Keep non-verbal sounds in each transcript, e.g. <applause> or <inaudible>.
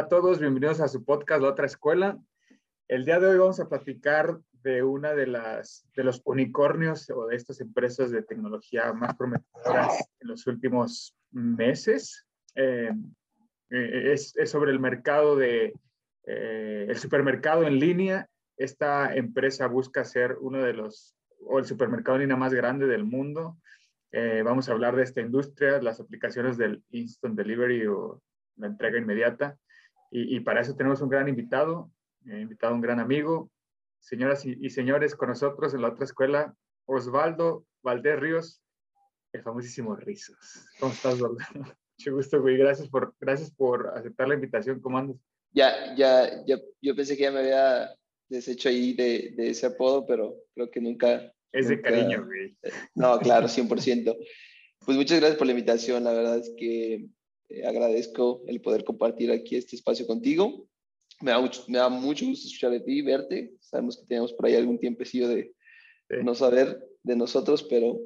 Hola a todos, bienvenidos a su podcast La Otra Escuela. El día de hoy vamos a platicar de una de las de los unicornios o de estas empresas de tecnología más prometedoras en los últimos meses. Eh, eh, es, es, sobre el mercado de eh, el supermercado en línea. Esta empresa busca ser uno de los o el supermercado en línea más grande del mundo. Eh, vamos a hablar de esta industria, las aplicaciones del instant delivery o la entrega inmediata. Y, y, para eso tenemos un gran invitado, eh, invitado un gran amigo. Señoras y, y, señores, con nosotros en la otra escuela, Osvaldo Valdés Ríos, el famosísimo Rizos. ¿Cómo estás, Osvaldo? <laughs> Mucho gusto, güey. Gracias por, gracias por aceptar la invitación. ¿Cómo andas? Ya, ya, ya, yo pensé que ya me había deshecho ahí de, de ese apodo, pero creo que nunca. Es nunca, de cariño, güey. No, claro, <laughs> 100%. Pues muchas gracias por la invitación. La verdad es que eh, agradezco el poder compartir aquí este espacio contigo. Me da, mucho, me da mucho gusto escuchar de ti, verte. Sabemos que tenemos por ahí algún tiempecillo de sí. no saber de nosotros, pero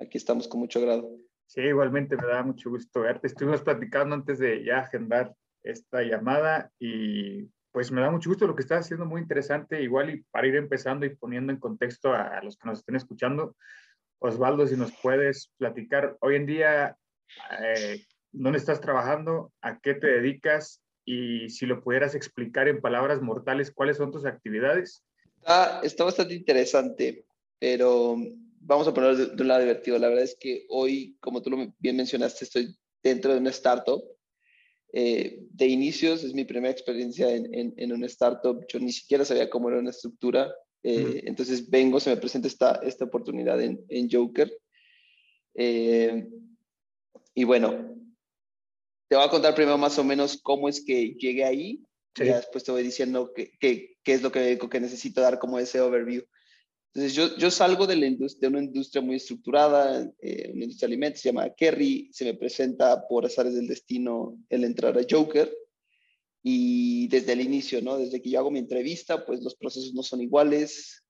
aquí estamos con mucho agrado. Sí, igualmente me da mucho gusto verte. Estuvimos platicando antes de ya agendar esta llamada y pues me da mucho gusto lo que estás haciendo, muy interesante. Igual y para ir empezando y poniendo en contexto a, a los que nos estén escuchando, Osvaldo, si nos puedes platicar hoy en día, eh, ¿dónde estás trabajando? ¿A qué te dedicas? Y si lo pudieras explicar en palabras mortales, ¿cuáles son tus actividades? Está, está bastante interesante, pero vamos a ponerlo de, de, un lado divertido. La verdad es que hoy, como tú lo bien mencionaste, estoy dentro de una startup. Eh, de inicios es mi primera experiencia en, en, en, una startup. Yo ni siquiera sabía cómo era una estructura. Eh. Entonces vengo, se me presenta esta, esta oportunidad en, en Joker. Eh, y bueno, te voy a contar primero más o menos cómo es que llegué ahí. Sí. Y después te voy diciendo qué, qué, qué es lo que, que necesito dar como ese overview. Entonces, yo, yo salgo de, la de una industria muy estructurada, eh, una industria de alimentos, se llama Kerry, se me presenta por azares del destino el entrar a Joker, y desde el inicio, ¿no? Desde que yo hago mi entrevista, pues los procesos no son iguales,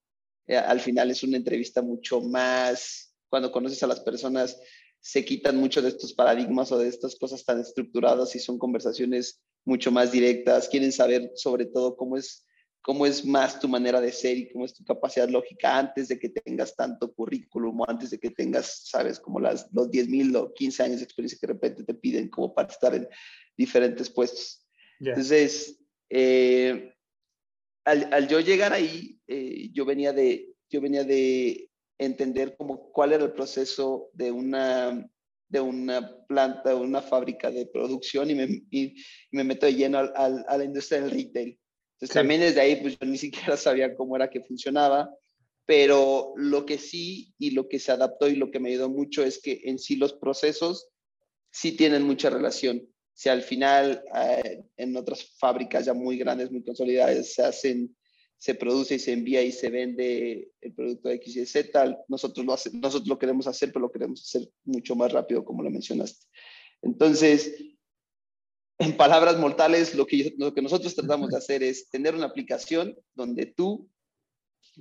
eh, al final es una entrevista mucho más, cuando conoces a las personas, se quitan mucho de estos paradigmas o de estas cosas tan estructuradas y son conversaciones mucho más directas, quieren saber sobre todo cómo es cómo es más tu manera de ser y cómo es tu capacidad lógica antes de que tengas tanto currículum o antes de que tengas, sabes, como las, los 10 mil o 15 años de experiencia que de repente te piden como para estar en diferentes puestos. Yeah. Entonces, eh, al, al, yo llegar ahí, eh, yo, venía de, yo venía de entender como cuál era el proceso de una, de una planta, una fábrica de producción y me, y, me meto de lleno al, al, a la industria del retail. Entonces sí. también desde ahí pues yo ni siquiera sabía cómo era que funcionaba, pero lo que sí y lo que se adaptó y lo que me ayudó mucho es que en sí los procesos sí tienen mucha relación. Si al final eh, en otras fábricas ya muy grandes, muy consolidadas, se hacen, se produce y se envía y se vende el producto X y Z, nosotros lo, nosotros lo queremos hacer, pero lo queremos hacer mucho más rápido, como lo mencionaste. Entonces, en palabras mortales, lo que, lo que nosotros tratamos de hacer es tener una aplicación donde tú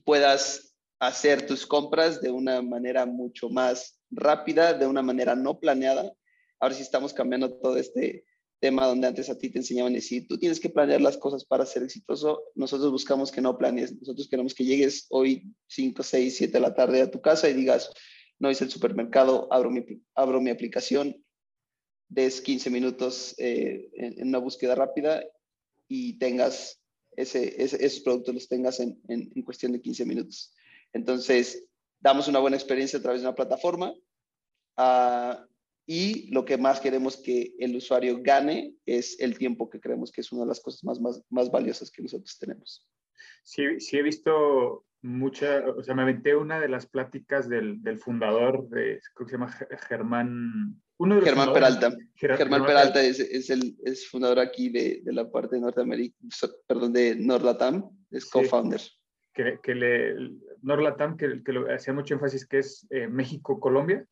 puedas hacer tus compras de una manera mucho más rápida, de una manera no planeada. Ahora sí estamos cambiando todo este tema donde antes a ti te enseñaban decir, tú tienes que planear las cosas para ser exitoso. Nosotros buscamos que no planees. Nosotros queremos que llegues hoy 5, 6, 7 de la tarde a tu casa y digas, no hice el supermercado, abro mi, abro mi aplicación, des 15 minutos eh, en, una búsqueda rápida y tengas ese, ese, esos productos, los tengas en, en, en, cuestión de 15 minutos. Entonces, damos una buena experiencia a través de una plataforma uh, y lo que más queremos que el usuario gane es el tiempo que creemos que es una de las cosas más, más, más valiosas que nosotros tenemos. Sí, sí he visto mucha, o sea, me aventé una de las pláticas del, del fundador, de, creo que se llama Germán Uno de los Germán Peralta. Ger- Germán Peralta es, es el es fundador aquí de, de la parte de Norteamérica, perdón, de Norlatam, es Sí. co-founder. que, que le, Norlatam, que, que hacía mucho énfasis, que es eh, México-Colombia.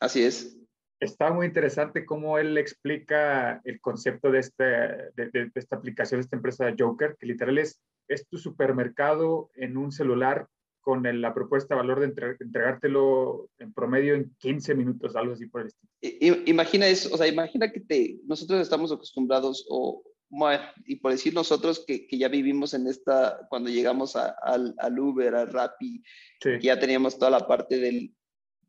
Así es. Está muy interesante cómo él explica el concepto de, este, de, de- de esta aplicación, de esta empresa Joker, que literal es, es tu supermercado en un celular con el- la propuesta de valor de entre- entregártelo en promedio en 15 minutos, algo así por el estilo. Imagina eso, o sea, imagina que te, nosotros estamos acostumbrados, o, bueno, y por decir nosotros que, que ya vivimos en esta, cuando llegamos a- al, al Uber, al Rappi, Sí, que ya teníamos toda la parte del,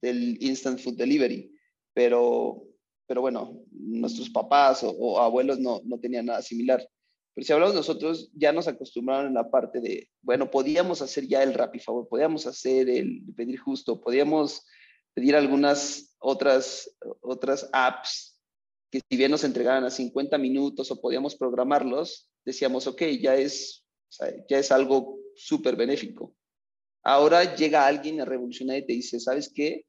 del instant food delivery, pero, pero bueno, nuestros papás o, abuelos no, no tenían nada similar. Pero si hablamos nosotros, ya nos acostumbraron en la parte de, bueno, podíamos hacer ya el Rappi Favor, podíamos hacer el pedir justo, podíamos pedir algunas otras, otras apps que si bien nos entregaban a 50 minutos o podíamos programarlos, decíamos, ok, ya es, ya es algo súper benéfico. Ahora llega alguien a revolucionar y te dice, ¿sabes qué?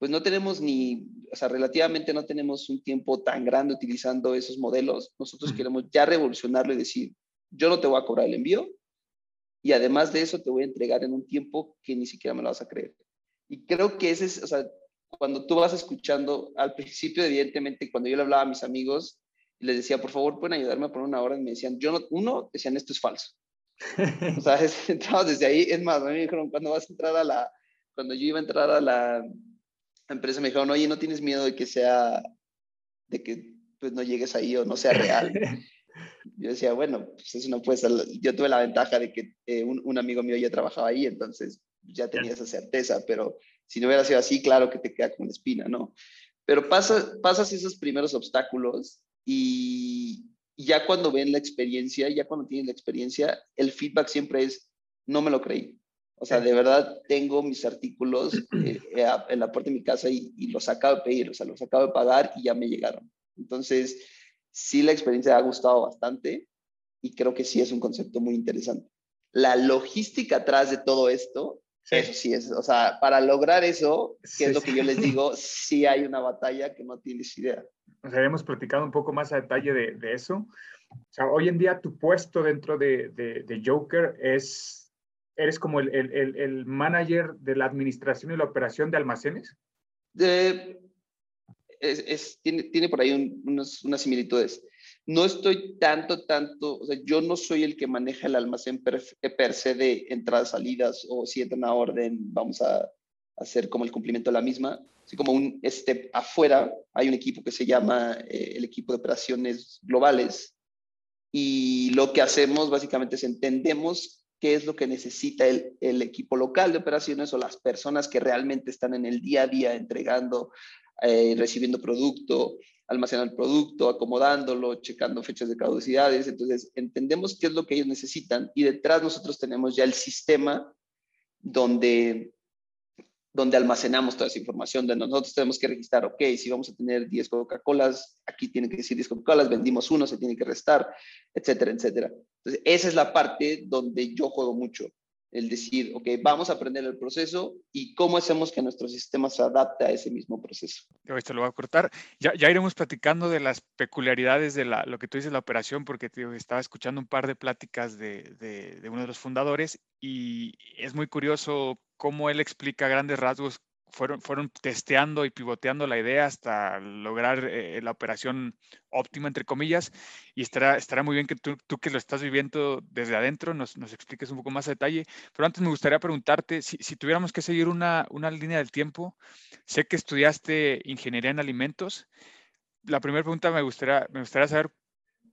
Pues no tenemos ni, o sea, relativamente no tenemos un tiempo tan grande utilizando esos modelos. Nosotros queremos ya revolucionarlo y decir, yo no te voy a cobrar el envío y además de eso te voy a entregar en un tiempo que ni siquiera me lo vas a creer. Y creo que ese es, o sea, cuando tú vas escuchando, al principio, evidentemente, cuando yo le hablaba a mis amigos les decía, por favor, pueden ayudarme a poner una hora, y me decían, yo no, uno, decían, esto es falso. <laughs> O sea, es, <laughs> entramos desde ahí. Es más, a mí me dijeron, cuando vas a entrar a la, cuando yo iba a entrar a la empresa, me dijeron, oye, ¿no tienes miedo de que sea, de que pues no llegues ahí o no sea real? <laughs> Yo decía, bueno, pues eso no puede ser. Yo tuve la ventaja de que eh, un, un amigo mío ya trabajaba ahí, entonces ya tenía esa certeza, pero si no hubiera sido así, claro que te queda con la espina, ¿no? Pero pasa, pasas esos primeros obstáculos y ya cuando ven la experiencia, ya cuando tienen la experiencia, el feedback siempre es, no me lo creí. O sea, de verdad tengo mis artículos <clears throat> eh, eh, en la puerta de mi casa y, y los acabo de pedir, o sea, los acabo de pagar y ya me llegaron. Entonces, sí la experiencia ha gustado bastante y creo que sí es un concepto muy interesante. La logística atrás de todo esto, Sí. eso sí es, o sea, para lograr eso, que Sí, es lo sí. que yo les digo, <laughs> sí hay una batalla que no tienes idea. O sea, hemos platicado un poco más a detalle de, de eso. O sea, hoy en día tu puesto dentro de, de- de Joker es, eres como el, el- el- manager de la administración y la operación de almacenes. Tiene, tiene por ahí un- unos- unas similitudes. No estoy tanto, tanto, yo no soy el que maneja el almacén per, se de entradas, salidas, o si entra una orden, vamos a hacer como el cumplimiento de la misma. Así como un step afuera, hay un equipo que se llama eh, el equipo de operaciones globales, y lo que hacemos básicamente es entendemos qué es lo que necesita el, equipo local de operaciones o las personas que realmente están en el día a día entregando, eh, recibiendo producto, almacenando el producto, acomodándolo, checando fechas de caducidades. Entonces, entendemos qué es lo que ellos necesitan y detrás nosotros tenemos ya el sistema donde donde almacenamos toda esa información, donde nosotros tenemos que registrar, ok, si vamos a tener 10 Coca-Colas, aquí tiene que decir 10 Coca-Colas, vendimos uno, se tiene que restar, etcétera, etcétera. Entonces, esa es la parte donde yo juego mucho, el decir, ok, vamos a aprender el proceso y cómo hacemos que nuestro sistema se adapte a ese mismo proceso. Esto lo voy a cortar. Ya, iremos platicando de las peculiaridades de la, lo que tú dices, la operación, porque digo, estaba escuchando un par de pláticas de, uno de los fundadores y es muy curioso cómo él explica grandes rasgos. Fueron, fueron testeando y pivoteando la idea hasta lograr eh, la operación óptima, entre comillas, y estará, estará muy bien que tú, tú que lo estás viviendo desde adentro nos, nos expliques un poco más a detalle. Pero antes me gustaría preguntarte, si, si tuviéramos que seguir una, una línea del tiempo, sé que estudiaste ingeniería en alimentos. La primera pregunta me gustaría, me gustaría saber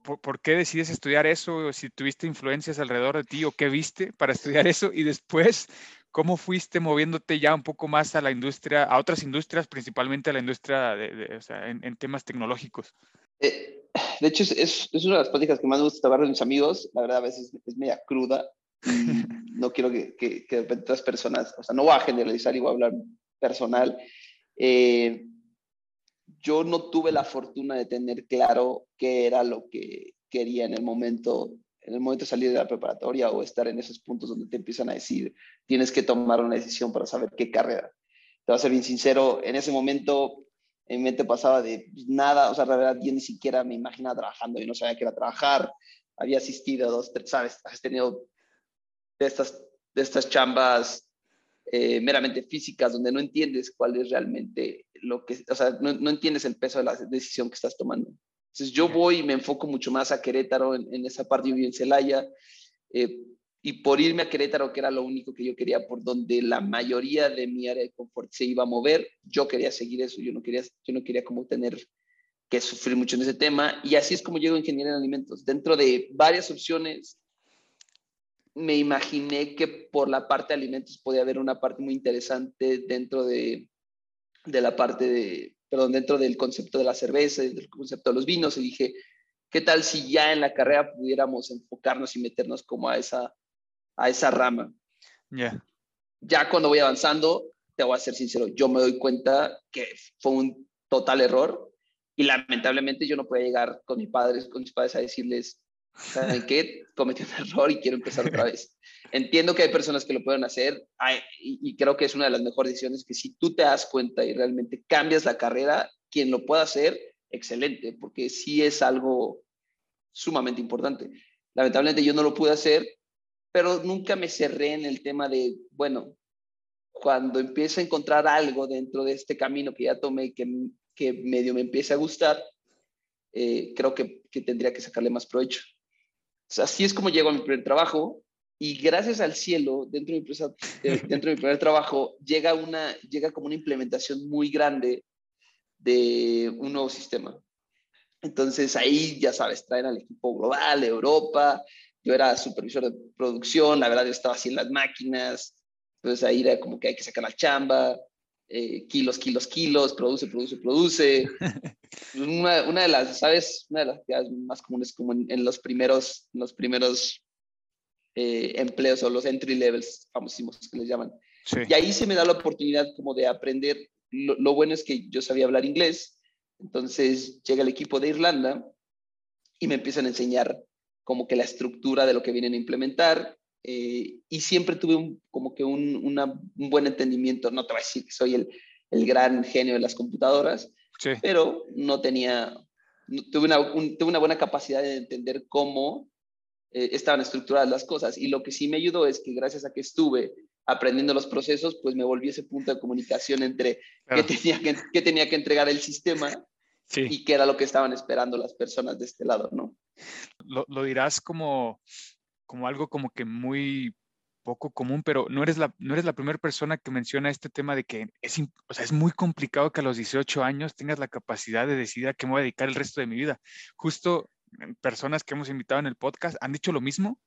por, por, qué decides estudiar eso, si tuviste influencias alrededor de ti o qué viste para estudiar eso y después cómo fuiste moviéndote ya un poco más a la industria, a otras industrias, principalmente a la industria de, de, o sea, en, en, temas tecnológicos. Eh, de hecho, es, es, es, una de las pláticas que más me gusta hablar de mis amigos. La verdad, a veces es media cruda. <laughs> no quiero que, que, que de repente otras personas, o sea, no voy a generalizar y voy a hablar personal. Eh, yo no tuve la fortuna de tener claro qué era lo que quería en el momento en el momento de salir de la preparatoria o estar en esos puntos donde te empiezan a decir, tienes que tomar una decisión para saber qué carrera. Te voy a ser bien sincero, en ese momento En mi mente pasaba de nada, o sea, la verdad, yo ni siquiera me imaginaba trabajando, yo no sabía qué era trabajar. Había asistido a dos, tres, ¿sabes? Has tenido de estas, de estas chambas eh, meramente físicas donde no entiendes cuál es realmente lo que, o sea, no entiendes el peso de la decisión que estás tomando. Entonces yo voy y me enfoco mucho más a Querétaro en, en esa parte, yo vivo en Celaya, eh, y por irme a Querétaro, que era lo único que yo quería, por donde la mayoría de mi área de confort se iba a mover, yo quería seguir eso, yo no quería, yo no quería como tener que sufrir mucho en ese tema, y así es como llego a ingeniería en alimentos. Dentro de varias opciones, me imaginé que por la parte de alimentos podía haber una parte muy interesante dentro de, de la parte de, perdón, dentro del concepto de la cerveza, del concepto de los vinos, y dije, ¿qué tal si ya en la carrera pudiéramos enfocarnos y meternos como a esa, a esa rama? Ya. Ya cuando voy avanzando, te voy a ser sincero, yo me doy cuenta que fue un total error y lamentablemente yo no podía llegar con mis padres, con mis padres a decirles, ¿saben qué? Cometí un error y quiero empezar otra vez. <laughs> Entiendo que hay personas que lo pueden hacer hay- y, y creo que es una de las mejores decisiones que si tú te das cuenta y realmente cambias la carrera, quien lo pueda hacer, excelente, porque sí es algo sumamente importante. Lamentablemente yo no lo pude hacer, pero nunca me cerré en el tema de, bueno, cuando empiezo a encontrar algo dentro de este camino que ya tomé que, que medio me empiece a gustar, eh, creo que, que tendría que sacarle más provecho. Sea, así es como llego a mi primer trabajo y gracias al cielo, dentro de mi, empresa- de- <laughs> dentro de mi primer trabajo, llega, una, llega como una implementación muy grande de un nuevo sistema. Entonces ahí, ya sabes, traen al equipo global, Europa, yo era supervisor de producción, la verdad yo estaba así en las máquinas, entonces ahí era como que hay que sacar la chamba, eh, kilos, kilos, kilos, produce, produce, produce. <laughs> Una, una de las, ¿sabes? Una de las actividades más comunes como en, en los primeros, en los primeros eh, empleos o los entry levels, famosísimos que les llaman. Sí. Y ahí se me da la oportunidad como de aprender. Lo, lo bueno es que yo sabía hablar inglés, entonces llega el equipo de Irlanda y me empiezan a enseñar como que la estructura de lo que vienen a implementar. Eh, y siempre tuve un, como que un, una- un buen entendimiento. No te voy a decir que soy el, el gran genio de las computadoras, Sí. pero no tenía, no- tuve, una, un- tuve una buena capacidad de entender cómo eh, estaban estructuradas las cosas. Y lo que sí me ayudó es que gracias a que estuve aprendiendo los procesos, pues me volví ese punto de comunicación entre Claro. qué, tenía que, qué tenía que entregar el sistema Sí. y qué era lo que estaban esperando las personas de este lado, ¿no? Lo, lo dirás como, como algo como que muy poco común, pero no eres la, no la primera persona que menciona este tema de que es, o sea, es muy complicado que a los 18 años tengas la capacidad de decidir a qué me voy a dedicar el resto de mi vida. Justo eh, personas que hemos invitado en el podcast han dicho lo mismo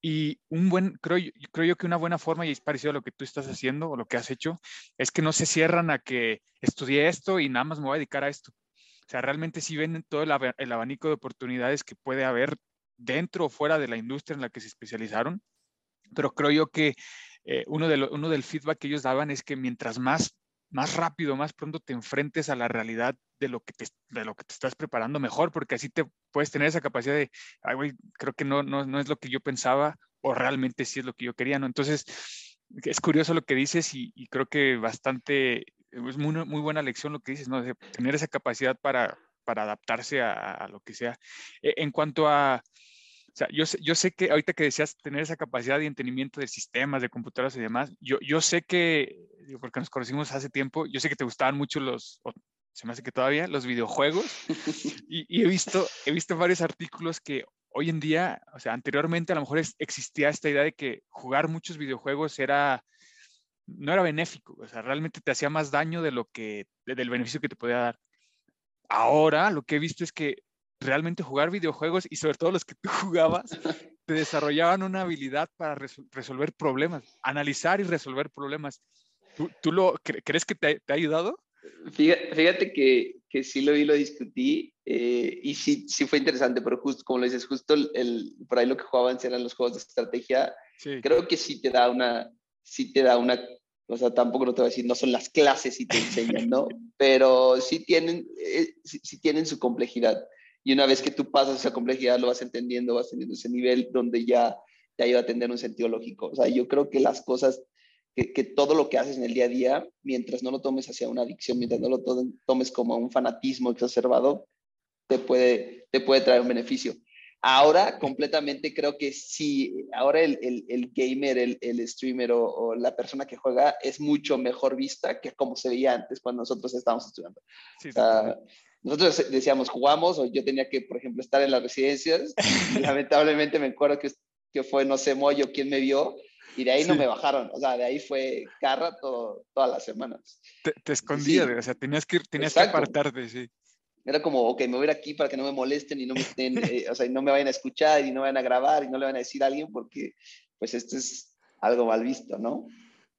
y un buen, creo, creo yo que una buena forma, y es parecido a lo que tú estás haciendo o lo que has hecho, es que no se cierran a que estudié esto y nada más me voy a dedicar a esto. O sea, realmente sí ven todo el abanico de oportunidades que puede haber dentro o fuera de la industria en la que se especializaron, pero creo yo que eh, uno, de uno del feedback que ellos daban es que mientras más, más rápido, más pronto te enfrentes a la realidad de lo que te, de lo que te estás preparando, mejor, porque así te puedes tener esa capacidad de, ay, creo que no, no, no es lo que yo pensaba o realmente sí es lo que yo quería, ¿no? Entonces, es curioso lo que dices y, y creo que bastante, es muy, muy buena lección lo que dices, ¿no? De tener esa capacidad para, para adaptarse a, a lo que sea. Eh, En cuanto a, o sea, yo sé, yo sé que ahorita que decías tener esa capacidad de entendimiento de sistemas, de computadoras y demás, yo, yo sé que, digo, porque nos conocimos hace tiempo, yo sé que te gustaban mucho los, o se me hace que todavía, los videojuegos. <laughs> Y, y he, visto, he visto varios artículos que hoy en día, o sea, anteriormente a lo mejor existía esta idea de que jugar muchos videojuegos era, no era benéfico, o sea, realmente te hacía más daño de lo que, de- del beneficio que te podía dar. Ahora lo que he visto es que realmente jugar videojuegos y sobre todo los que tú <laughs> jugabas, te desarrollaban una habilidad para resol- resolver problemas, analizar y resolver problemas. ¿Tú, tú lo cre- crees que te, te ha ayudado? Fíjate, fíjate que, que sí lo vi, lo discutí eh, y sí, sí fue interesante, pero justo como lo dices, justo el, el- por ahí lo que jugaban eran los juegos de estrategia. Sí. Creo que sí te da una, sí te da una, o sea, tampoco no te voy a decir, no son las clases y te enseñan, ¿no? <laughs> Pero sí tienen, eh, sí, sí tienen su complejidad. Y una vez que tú pasas esa complejidad, lo vas entendiendo, vas teniendo ese nivel donde ya te ayuda a tener un sentido lógico. O sea, yo creo que las cosas que, que todo lo que haces en el día a día, mientras no lo tomes hacia una adicción, mientras no lo to- tomes como un fanatismo exacerbado, te puede, te puede traer un beneficio. Ahora completamente creo que sí, ahora el, el, el gamer, el, el streamer o, o la persona que juega es mucho mejor vista que como se veía antes cuando nosotros estábamos estudiando. Sí, O sea, nosotros decíamos jugamos o yo tenía que, por ejemplo, estar en las residencias. y <laughs> lamentablemente me acuerdo que, que fue, no sé, Moyo quien me vio y de ahí no me bajaron. O sea, de ahí fue carra todo, todas las semanas. te, te escondías, Sí. o sea, tenías que, tenías que apartarte, sí. Era como, ok, me voy a ir aquí para que no me molesten y no me estén, eh, o sea, no me vayan a escuchar y no me vayan a grabar y no le van a decir a alguien porque, pues, esto es algo mal visto, ¿no?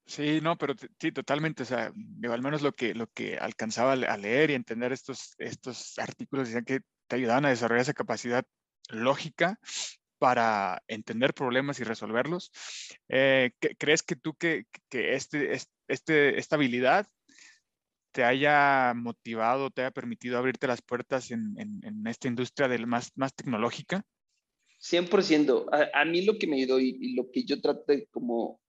Sí, no, pero sí, totalmente, o sea, digo, al menos lo que, lo que alcanzaba a le- a leer y entender estos, estos artículos decían que te ayudaban a desarrollar esa capacidad lógica para entender problemas y resolverlos. Eh, ¿qué- ¿Crees que tú que, que este, es- este, esta habilidad te haya motivado, te haya permitido abrirte las puertas en, en- esta industria del más, más tecnológica? 100%. A, a mí lo que me ayudó y, lo que yo trato como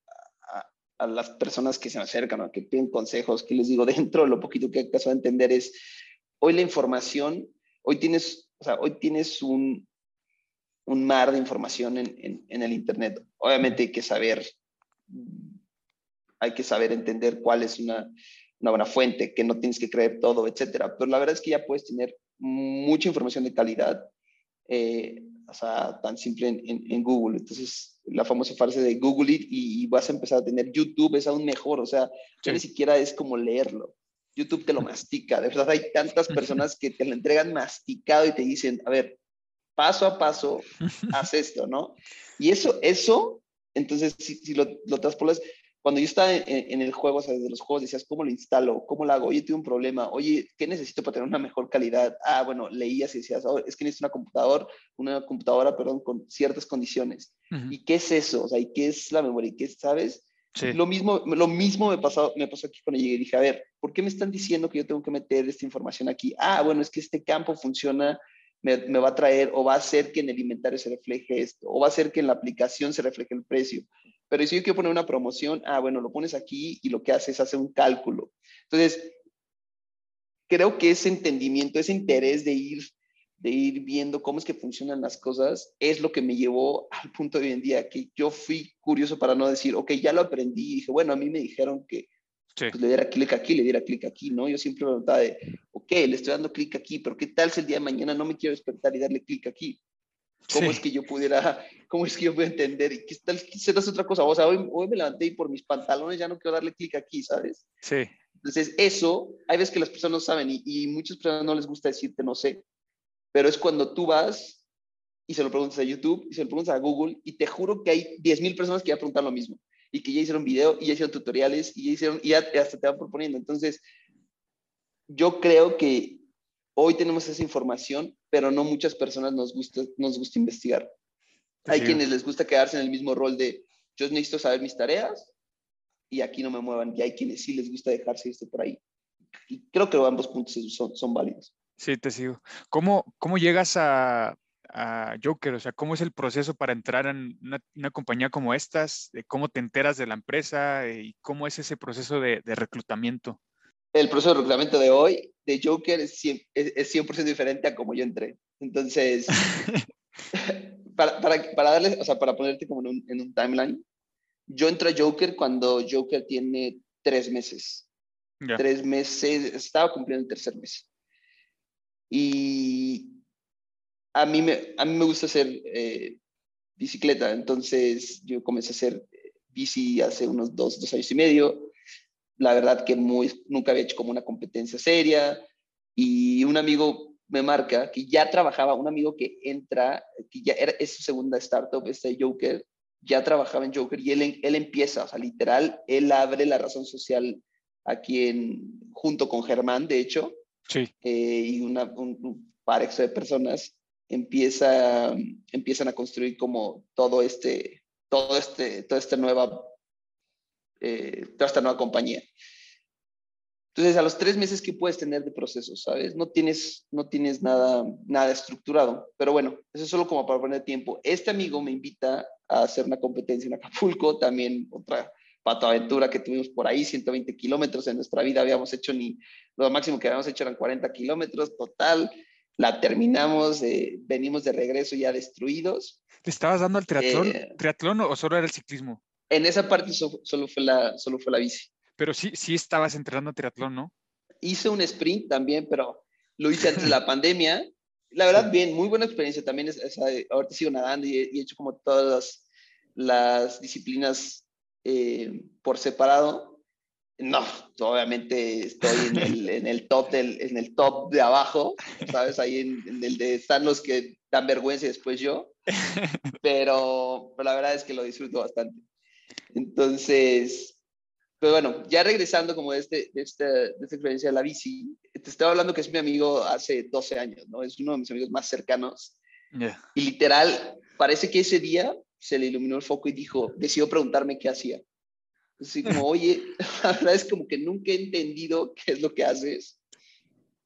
a, las personas que se me acercan o que piden consejos, que les digo dentro de lo poquito que acaso de entender es, hoy la información, hoy tienes, o sea, hoy tienes un, un mar de información en, en el Internet. Obviamente hay que saber, hay que saber entender cuál es una, una buena fuente, que no tienes que creer todo, etcétera. Pero la verdad es que ya puedes tener mucha información de calidad, eh, o sea, tan simple en, en, en, Google. Entonces, la famosa frase de Google it y, y, vas a empezar a tener YouTube, es aún mejor, o sea, sí. ni siquiera es como leerlo. YouTube te lo mastica, de verdad hay tantas <laughs> personas que te lo entregan masticado y te dicen, a ver, paso a paso, <laughs> haz esto, ¿no? Y eso, eso, entonces, si, si lo, lo traspolas, cuando yo estaba en, en, el juego, o sea, desde los juegos, decías, ¿cómo lo instalo? ¿Cómo lo hago? Oye, tengo un problema. Oye, ¿qué necesito para tener una mejor calidad? Ah, bueno, leías y decías, oh, es que necesito una computadora, una computadora, perdón, con ciertas condiciones. Uh -huh. ¿Y qué es eso? O sea, ¿y qué es la memoria? ¿Y qué sabes? Sí. Lo, mismo, lo mismo me pasó, me pasó aquí cuando llegué y dije, a ver, ¿por qué me están diciendo que yo tengo que meter esta información aquí? Ah, bueno, es que este campo funciona me, va a traer o va a hacer que en el inventario se refleje esto, o va a hacer que en la aplicación se refleje el precio. Pero si yo quiero poner una promoción, ah, bueno, lo pones aquí y lo que hace es hacer un cálculo. Entonces, creo que ese entendimiento, ese interés de ir, de ir viendo cómo es que funcionan las cosas, es lo que me llevó al punto de hoy en día, que yo fui curioso para no decir, ok, ya lo aprendí, y dije, bueno, a mí me dijeron que Sí. Pues le diera clic aquí, le diera clic aquí, ¿no? Yo siempre me preguntaba de, ok, le estoy dando clic aquí, pero ¿qué tal si el día de mañana no me quiero despertar y darle clic aquí? ¿Cómo sí. es que yo pudiera, cómo es que yo puedo entender? ¿Y qué tal si serás otra cosa? O sea, hoy, hoy me levanté y por mis pantalones ya no quiero darle clic aquí, ¿sabes? Sí. Entonces, eso, hay veces que las personas no saben y, y muchas personas no les gusta decirte no sé, pero es cuando tú vas y se lo preguntas a YouTube y se lo preguntas a Google y te juro que hay 10.000 personas que ya preguntan lo mismo y que ya hicieron video y ya hicieron tutoriales y ya hicieron y ya hasta te van proponiendo. Entonces, yo creo que hoy tenemos esa información, pero no muchas personas nos gusta, nos gusta investigar. Hay sí. quienes les gusta quedarse en el mismo rol de yo necesito saber mis tareas y aquí no me muevan. Y hay quienes sí les gusta dejarse esto por ahí. Y creo que ambos puntos son, son válidos. Sí, te sigo. ¿Cómo, cómo llegas a, a Joker? O sea, ¿cómo es el proceso para entrar en una, una compañía como estas? ¿Cómo te enteras de la empresa? ¿Y cómo es ese proceso de, de reclutamiento? El proceso de reclutamiento de hoy de Joker es 100%, es 100 diferente a como yo entré. Entonces, <laughs> <laughs> para, para, para, darle, o sea, para ponerte como en un, en un timeline, yo entré a Joker cuando Joker tiene tres meses. Yeah. Tres meses, estaba cumpliendo el tercer mes. Y a mí me, a mí me gusta hacer eh, bicicleta, entonces yo comencé a hacer bici hace unos dos, dos años y medio. La verdad que muy, nunca había hecho como una competencia seria y un amigo me marca que ya trabajaba, un amigo que entra, que ya era, es su segunda startup, este Joker, ya trabajaba en Joker y él, él empieza, o sea, literal, él abre la razón social aquí en, junto con Germán, de hecho, sí. eh, y una, un, un par de personas empieza, empiezan a construir como todo este, todo este, toda esta nueva, eh, toda esta nueva compañía. Entonces, a los tres meses que puedes tener de proceso, ¿sabes? No tienes, no tienes nada, nada estructurado. Pero bueno, eso es solo como para poner tiempo. Este amigo me invita a hacer una competencia en Acapulco, también otra, patoaventura que tuvimos por ahí, 120 kilómetros en nuestra vida, habíamos hecho ni, lo máximo que habíamos hecho eran 40 kilómetros total, la terminamos, eh, venimos de regreso ya destruidos. ¿Te estabas dando al triatlón, Eh, triatlón o solo era el ciclismo? En esa parte so- solo, fue la, solo fue la bici. Pero sí, sí estabas entrenando triatlón, ¿no? Hice un sprint también, pero lo hice antes de la <laughs> pandemia. La verdad, bien, muy buena experiencia también. Es, sea, ahorita sigo nadando y he, y he hecho como todas las, las disciplinas eh, por separado. No, obviamente estoy en el, en el top del, en el top de abajo, ¿sabes? Ahí en, en el de están los que dan vergüenza y después yo. <laughs> Pero, pero la verdad es que lo disfruto bastante. Entonces, pero bueno, ya regresando como de, este, de, esta, de esta experiencia de la bici, te estaba hablando que es mi amigo hace 12 años, ¿no? Es uno de mis amigos más cercanos. Y literal, parece que ese día se le iluminó el foco y dijo, decidió preguntarme qué hacía. Así como, oye, <laughs> la verdad es como que nunca he entendido qué es lo que haces.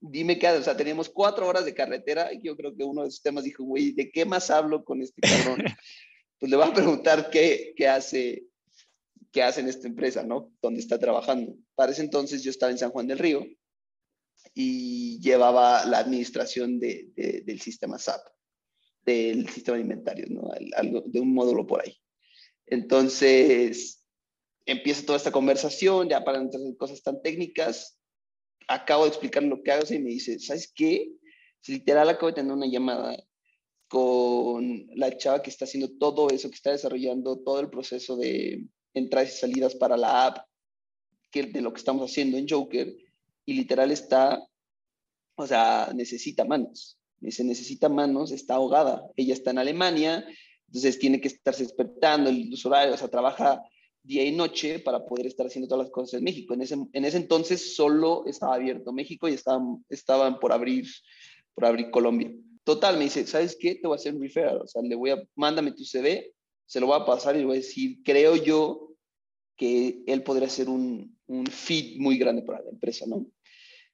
Dime qué haces. O sea, teníamos cuatro horas de carretera y yo creo que uno de esos temas dijo, güey, ¿de qué más hablo con este cabrón? <laughs> pues le voy a preguntar qué, qué hace qué hace en esta empresa, ¿no? Donde está trabajando. Para ese entonces yo estaba en San Juan del Río y llevaba la administración de, de, del sistema SAP, del sistema de inventarios, ¿no? Algo, de un módulo por ahí. Entonces, empieza toda esta conversación, ya para entrar en cosas tan técnicas, acabo de explicar lo que hago y me dice, ¿sabes qué? Literal acabo de tener una llamada con la chava que está haciendo todo eso, que está desarrollando todo el proceso de entradas y salidas para la app, que de lo que estamos haciendo en Joker, y literal está, o sea, necesita manos. Me dice, necesita manos, está ahogada. Ella está en Alemania, entonces tiene que estarse despertando, los horarios, o sea, trabaja día y noche para poder estar haciendo todas las cosas en México. En ese, en ese entonces solo estaba abierto México y estaban, estaban por, abrir, por abrir Colombia. Total, me dice, ¿sabes qué? Te voy a hacer un referral, o sea, le voy a, mándame tu CV, se lo voy a pasar y le voy a decir, creo yo que él podría ser un, un fit muy grande para la empresa, ¿no?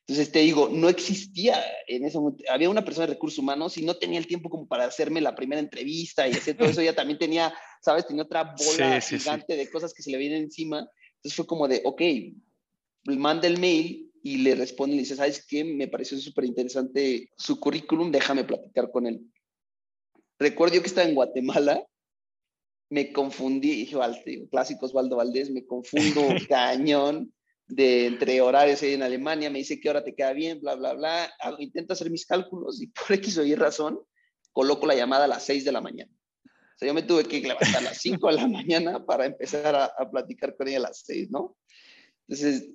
Entonces te digo, no existía en ese momento, había una persona de recursos humanos y no tenía el tiempo como para hacerme la primera entrevista y hacer todo eso, ya también tenía, ¿sabes? Tenía otra bola Sí, sí, gigante de cosas que se le vienen encima. Entonces fue como de, ok, manda el mail y le responde y le dice, ¿sabes qué? Me pareció súper interesante su currículum, déjame platicar con él. Recuerdo yo que estaba en Guatemala, me confundí, dije, "Val- clásico Osvaldo Valdés, me confundo <laughs> cañón de entre horarios en Alemania, me dice qué hora te queda bien, bla, bla, bla, hago- intento hacer mis cálculos y <laughs> por X o Y razón coloco la llamada a las 6 de la mañana. O sea, yo me tuve que levantar a las 5 de la <laughs> mañana para empezar a, a platicar con ella a las 6, ¿no? Entonces,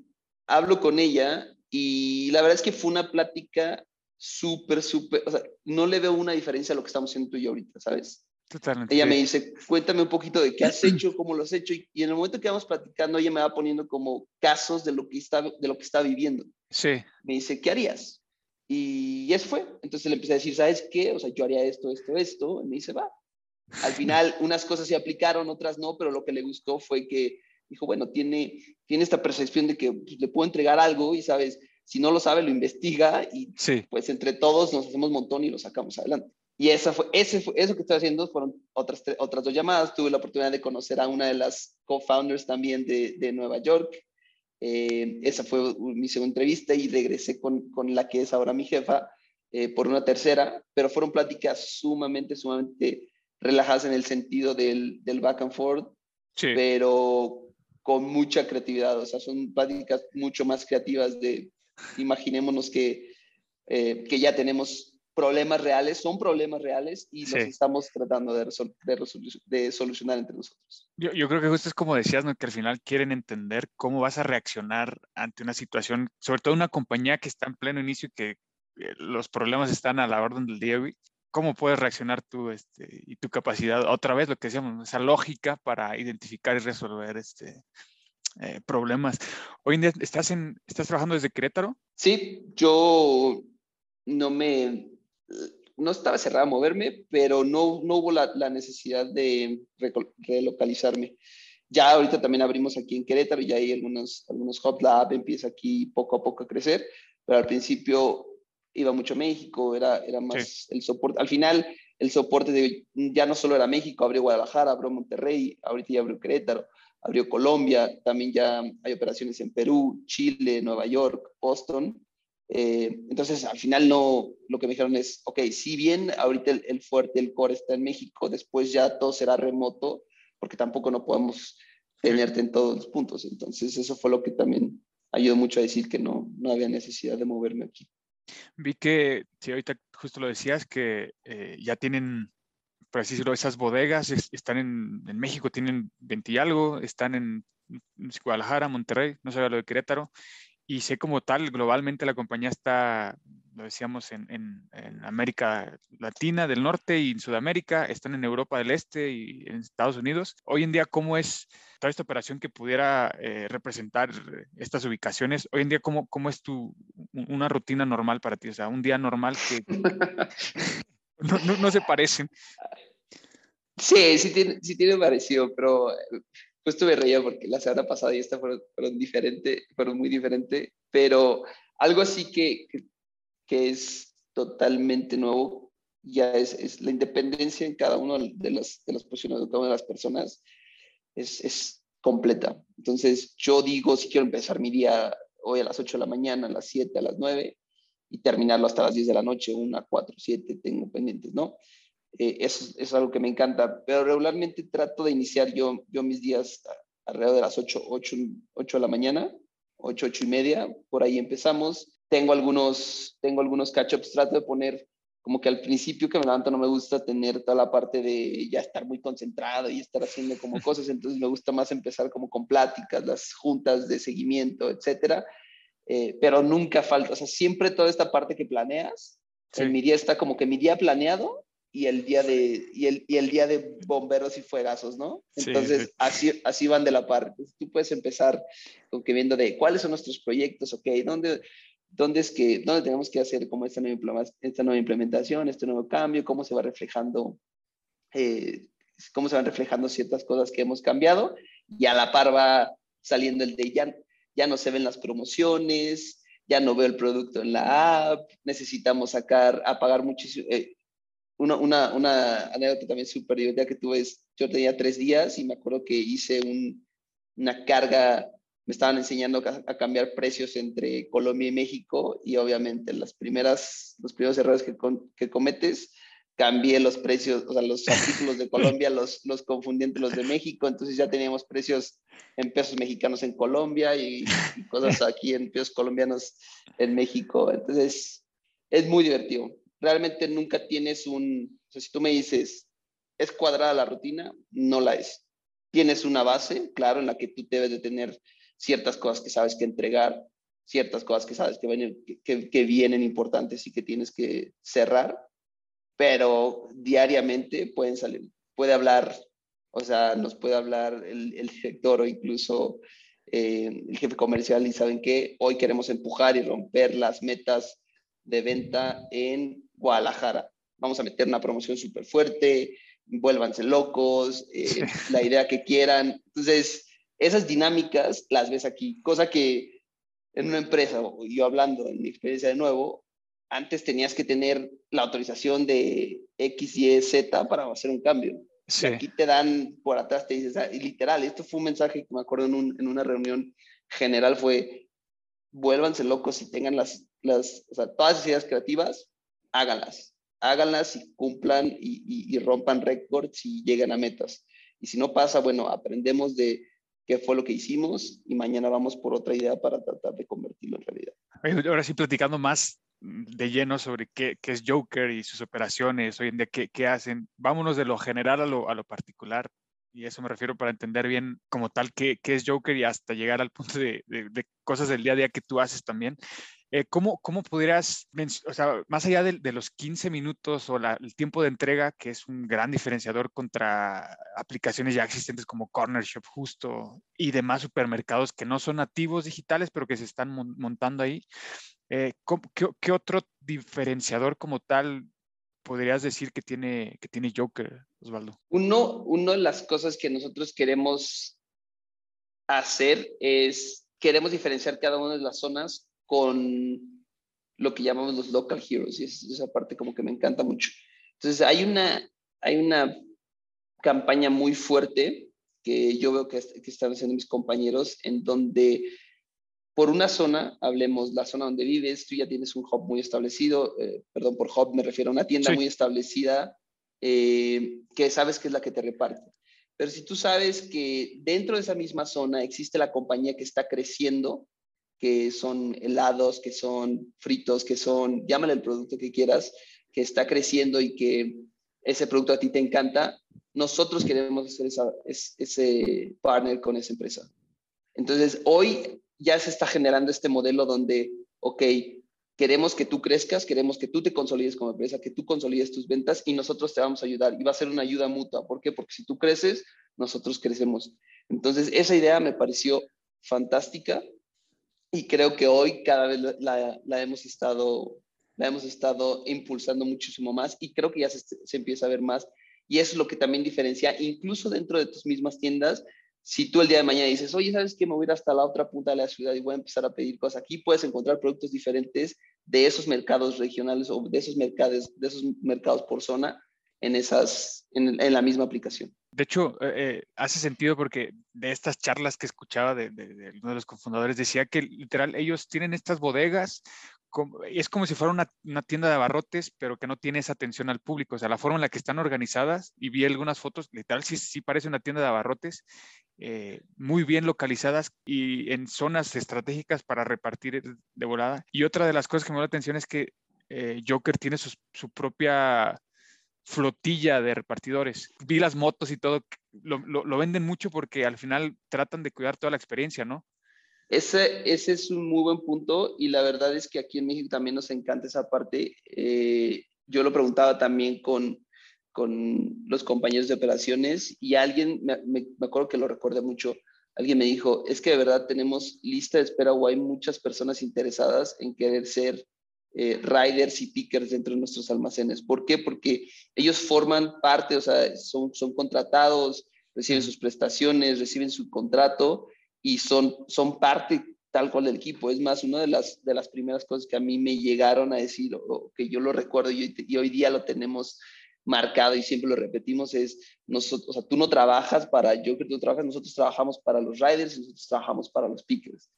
hablo con ella y la verdad es que fue una plática súper, súper, o sea, no le veo una diferencia a lo que estamos haciendo tú y yo ahorita, ¿sabes? Totalmente. Ella me dice, cuéntame un poquito de qué has hecho, cómo lo has hecho, y, y en el momento que vamos platicando, ella me va poniendo como casos de lo que está, de lo que está viviendo. Sí, Me dice, ¿qué harías? Y eso fue. Entonces le empecé a decir, ¿sabes qué? O sea, yo haría esto, esto, esto. Y me dice, va. Al final, <laughs> unas cosas se aplicaron, otras no, pero lo que le gustó fue que dijo, bueno, tiene, tiene esta percepción de que pues, le puedo entregar algo y, ¿sabes? Si no lo sabe, lo investiga y sí. pues entre todos nos hacemos montón y lo sacamos adelante. Y esa fue, ese fue, eso que estoy haciendo fueron otras, otras dos llamadas. Tuve la oportunidad de conocer a una de las co-founders también de, de Nueva York. Eh, esa fue mi segunda entrevista y regresé con, con la que es ahora mi jefa eh, por una tercera, pero fueron pláticas sumamente, sumamente relajadas en el sentido del, del back and forth, Sí, pero con mucha creatividad. O sea, son pláticas mucho más creativas de, imaginémonos que, eh, que ya tenemos problemas reales, son problemas reales y los Sí. estamos tratando de, resol- de, resolu- de solucionar entre nosotros. yo, yo creo que justo es como decías, ¿no? Que al final quieren entender cómo vas a reaccionar ante una situación, sobre todo una compañía que está en pleno inicio y que eh, los problemas están a la orden del día. ¿Cómo puedes reaccionar tú este, y tu capacidad? Otra vez lo que decíamos, esa lógica para identificar y resolver este, eh, problemas. Hoy en día estás, en, estás trabajando desde Querétaro. Sí, yo no me, no estaba cerrada a moverme, pero no, no hubo la, la necesidad de relocalizarme. Ya ahorita también abrimos aquí en Querétaro, ya hay algunos, algunos hubs, la app empieza aquí poco a poco a crecer, pero al principio iba mucho a México, era, era más el soporte. Al final, el soporte de, ya no solo era México, abrió Guadalajara, abrió Monterrey, ahorita ya abrió Querétaro, abrió Colombia, también ya hay operaciones en Perú, Chile, Nueva York, Boston. Eh, entonces, al final no, lo que me dijeron es, ok, si bien ahorita el, fuerte, el core está en México, después ya todo será remoto, porque tampoco no podemos tenerte en todos los puntos. Entonces, eso fue lo que también ayudó mucho a decir que no, no había necesidad de moverme aquí. Vi que, si ahorita justo lo decías, que eh, ya tienen, por así decirlo, esas bodegas, están en, en, México, tienen 20 y algo, están en Guadalajara, Monterrey, no sé lo de Querétaro, y sé como tal, globalmente la compañía está, lo decíamos, en, en, América Latina del Norte y en Sudamérica, están en Europa del Este y en Estados Unidos. Hoy en día, ¿cómo es toda esta operación que pudiera eh, representar estas ubicaciones? Hoy en día, ¿cómo, ¿cómo es tu, una rutina normal para ti? O sea, un día normal que <laughs> no, no, no se parecen. Sí, sí tiene, sí tiene parecido, pero pues tuve reído porque la semana pasada y esta fueron, fueron diferentes, fueron muy diferentes, pero algo así que, que, es totalmente nuevo ya es, es, la independencia en cada una de las, de las posiciones de cada una de las personas es, es completa. Entonces yo digo, si quiero empezar mi día hoy a las 8 de la mañana, a las 7, a las 9 y terminarlo hasta las 10 de la noche, 1, 4, 7, tengo pendientes, ¿no? Eh, eso, es algo que me encanta, pero regularmente trato de iniciar yo, yo mis días alrededor de las 8, 8, 8 de la mañana, 8, 8 y media, por ahí empezamos. Tengo algunos, tengo algunos catch-ups, trato de poner como que al principio que me levanto no me gusta tener toda la parte de ya estar muy concentrado y estar haciendo como <laughs> cosas, entonces me gusta más empezar como con pláticas, las juntas de seguimiento, etcétera, eh, pero nunca falta, o sea, siempre toda esta parte que planeas, en mi día está como que mi día planeado y el día de, y el, y el día de bomberos y fuegazos, ¿no? Entonces, Así, así van de la par. tú puedes empezar con que viendo de cuáles son nuestros proyectos, ok, ¿dónde, dónde es que, dónde tenemos que hacer como esta nueva, esta nueva implementación, este nuevo cambio, cómo se va reflejando, eh, cómo se van reflejando ciertas cosas que hemos cambiado y a la par va saliendo el de ya, ya no se ven las promociones, ya no veo el producto en la app, necesitamos sacar, apagar muchísimo, eh, una, una, una anécdota también súper divertida que tuve es, yo tenía tres días y me acuerdo que hice un, una carga, me estaban enseñando a, cambiar precios entre Colombia y México y obviamente las primeras, los primeros errores que, que cometes, cambié los precios, o sea, los artículos de Colombia <laughs> los, los confundí entre los de México, entonces ya teníamos precios en pesos mexicanos en Colombia y, y cosas aquí en pesos colombianos en México, entonces es muy divertido realmente nunca tienes un, o sea, si tú me dices, ¿es cuadrada la rutina? No la es. Tienes una base, claro, en la que tú debes de tener ciertas cosas que sabes que entregar, ciertas cosas que sabes que vienen, importantes y que tienes que cerrar, pero diariamente pueden salir, puede hablar, o sea, nos puede hablar el, el director o incluso eh, el jefe comercial y saben que hoy queremos empujar y romper las metas de venta en Guadalajara. Vamos a meter una promoción súper fuerte, vuélvanse locos, eh, la idea que quieran. Entonces, esas dinámicas las ves aquí, cosa que en una empresa, yo hablando en mi experiencia de nuevo, antes tenías que tener la autorización de X, Y, Z para hacer un cambio. Aquí te dan por atrás, te dices, ah, literal, esto fue un mensaje que me acuerdo en, un, en una reunión general, fue, vuélvanse locos y tengan las, las, o sea, todas esas ideas creativas, háganlas, háganlas y cumplan y, rompan récords y lleguen a metas. Y si no pasa, bueno, aprendemos de qué fue lo que hicimos y mañana vamos por otra idea para tratar de convertirlo en realidad. Ahora sí, platicando más de lleno sobre qué, es Joker y sus operaciones, hoy en día qué, hacen, vámonos de lo general a lo, particular y eso me refiero para entender bien como tal qué, es Joker y hasta llegar al punto de, cosas del día a día que tú haces también. Eh, ¿cómo, ¿Cómo pudieras, o sea, más allá de, de los 15 minutos o la, el tiempo de entrega, que es un gran diferenciador contra aplicaciones ya existentes como Corner Shop, Justo y demás supermercados que no son nativos digitales, pero que se están montando ahí, eh, qué, qué, otro diferenciador como tal podrías decir que tiene, que tiene Joker, Osvaldo? Uno, una de las cosas que nosotros queremos hacer es, queremos diferenciar cada una de las zonas con lo que llamamos los local heroes, y esa parte como que me encanta mucho. Entonces, hay una, hay una campaña muy fuerte que yo veo que, que están haciendo mis compañeros, en donde por una zona, hablemos la zona donde vives, tú ya tienes un hub muy establecido, eh, perdón, por hub me refiero a una tienda Sí. muy establecida eh, que sabes que es la que te reparte. Pero si tú sabes que dentro de esa misma zona existe la compañía que está creciendo, que son helados, que son fritos, que son, llámale el producto que quieras, que está creciendo y que ese producto a ti te encanta, nosotros queremos hacer esa- es- ese partner con esa empresa. Entonces, hoy ya se está generando este modelo donde, ok, queremos que tú crezcas, queremos que tú te consolides como empresa, que tú consolides tus ventas y nosotros te vamos a ayudar. Y va a ser una ayuda mutua. ¿Por qué? Porque si tú creces, nosotros crecemos. Entonces, esa idea me pareció fantástica y creo que hoy cada vez la- hemos estado la hemos estado impulsando muchísimo más y creo que ya se, empieza a ver más y eso es lo que también diferencia incluso dentro de tus mismas tiendas si tú el día de mañana dices, oye, ¿sabes qué? Me voy hasta la otra punta de la ciudad y voy a empezar a pedir cosas. Aquí puedes encontrar productos diferentes de esos mercados regionales o de esos mercados, de esos mercados por zona en, esas, en la misma aplicación. De hecho, eh, eh, hace sentido porque de estas charlas que escuchaba de, uno de los cofundadores decía que literal ellos tienen estas bodegas, como- es como si fuera una, tienda de abarrotes, pero que no tiene esa atención al público. O sea, la forma en la que están organizadas, y vi algunas fotos, literal sí, sí parece una tienda de abarrotes, eh, muy bien localizadas y en zonas estratégicas para repartir de volada. Y otra de las cosas que me dio la atención es que Joker tiene su propia flotilla de repartidores. Vi las motos y todo, lo, lo- venden mucho porque al final tratan de cuidar toda la experiencia, ¿no? Ese, ese es un muy buen punto y la verdad es que aquí en México también nos encanta esa parte. Eh, yo lo preguntaba también con, con los compañeros de operaciones y alguien, me, me- me acuerdo que lo recuerda mucho, alguien me dijo, es que de verdad tenemos lista de espera o hay muchas personas interesadas en querer ser eh, riders y pickers dentro de nuestros almacenes. ¿Por qué? Porque ellos forman parte, o sea, son, son contratados, reciben sus prestaciones, reciben su contrato y son, son parte tal cual del equipo. Es más, una de las, de las primeras cosas que a mí me llegaron a decir, o, o que yo lo recuerdo y, y hoy día lo tenemos marcado y siempre lo repetimos, es, nosotros, o sea, tú no trabajas para yo que tú trabajas, nosotros trabajamos para los riders y nosotros trabajamos para los pickers,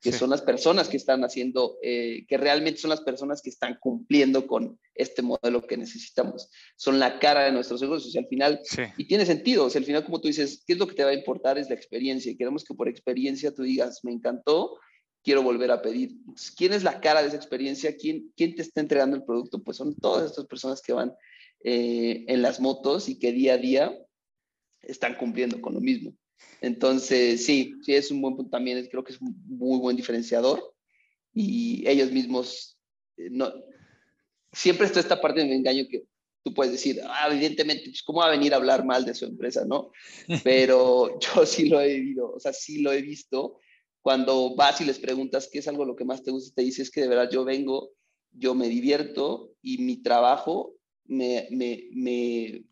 que Sí. son las personas que están haciendo, eh, que realmente son las personas que están cumpliendo con este modelo que necesitamos. Son la cara de nuestros negocios y al final Sí. y tiene sentido, o sea, al final, como tú dices, ¿qué es lo que te va a importar? Es la experiencia. Y queremos que por experiencia tú digas, me encantó, quiero volver a pedir. ¿Quién es la cara de esa experiencia? ¿Quién, quién te está entregando el producto? Pues son todas estas personas que van eh, en las motos y que día a día están cumpliendo con lo mismo. Entonces, sí, sí, es un buen punto también, creo que es un muy buen diferenciador y ellos mismos, eh, no, siempre está esta parte de engaño que tú puedes decir, ah, evidentemente, pues, ¿cómo va a venir a hablar mal de su empresa, no? <laughs> Pero yo sí lo he vivido, o sea, sí lo he visto. Cuando vas y les preguntas qué es algo lo que más te gusta, te dices que de verdad yo vengo, yo me divierto y mi trabajo me, me, me,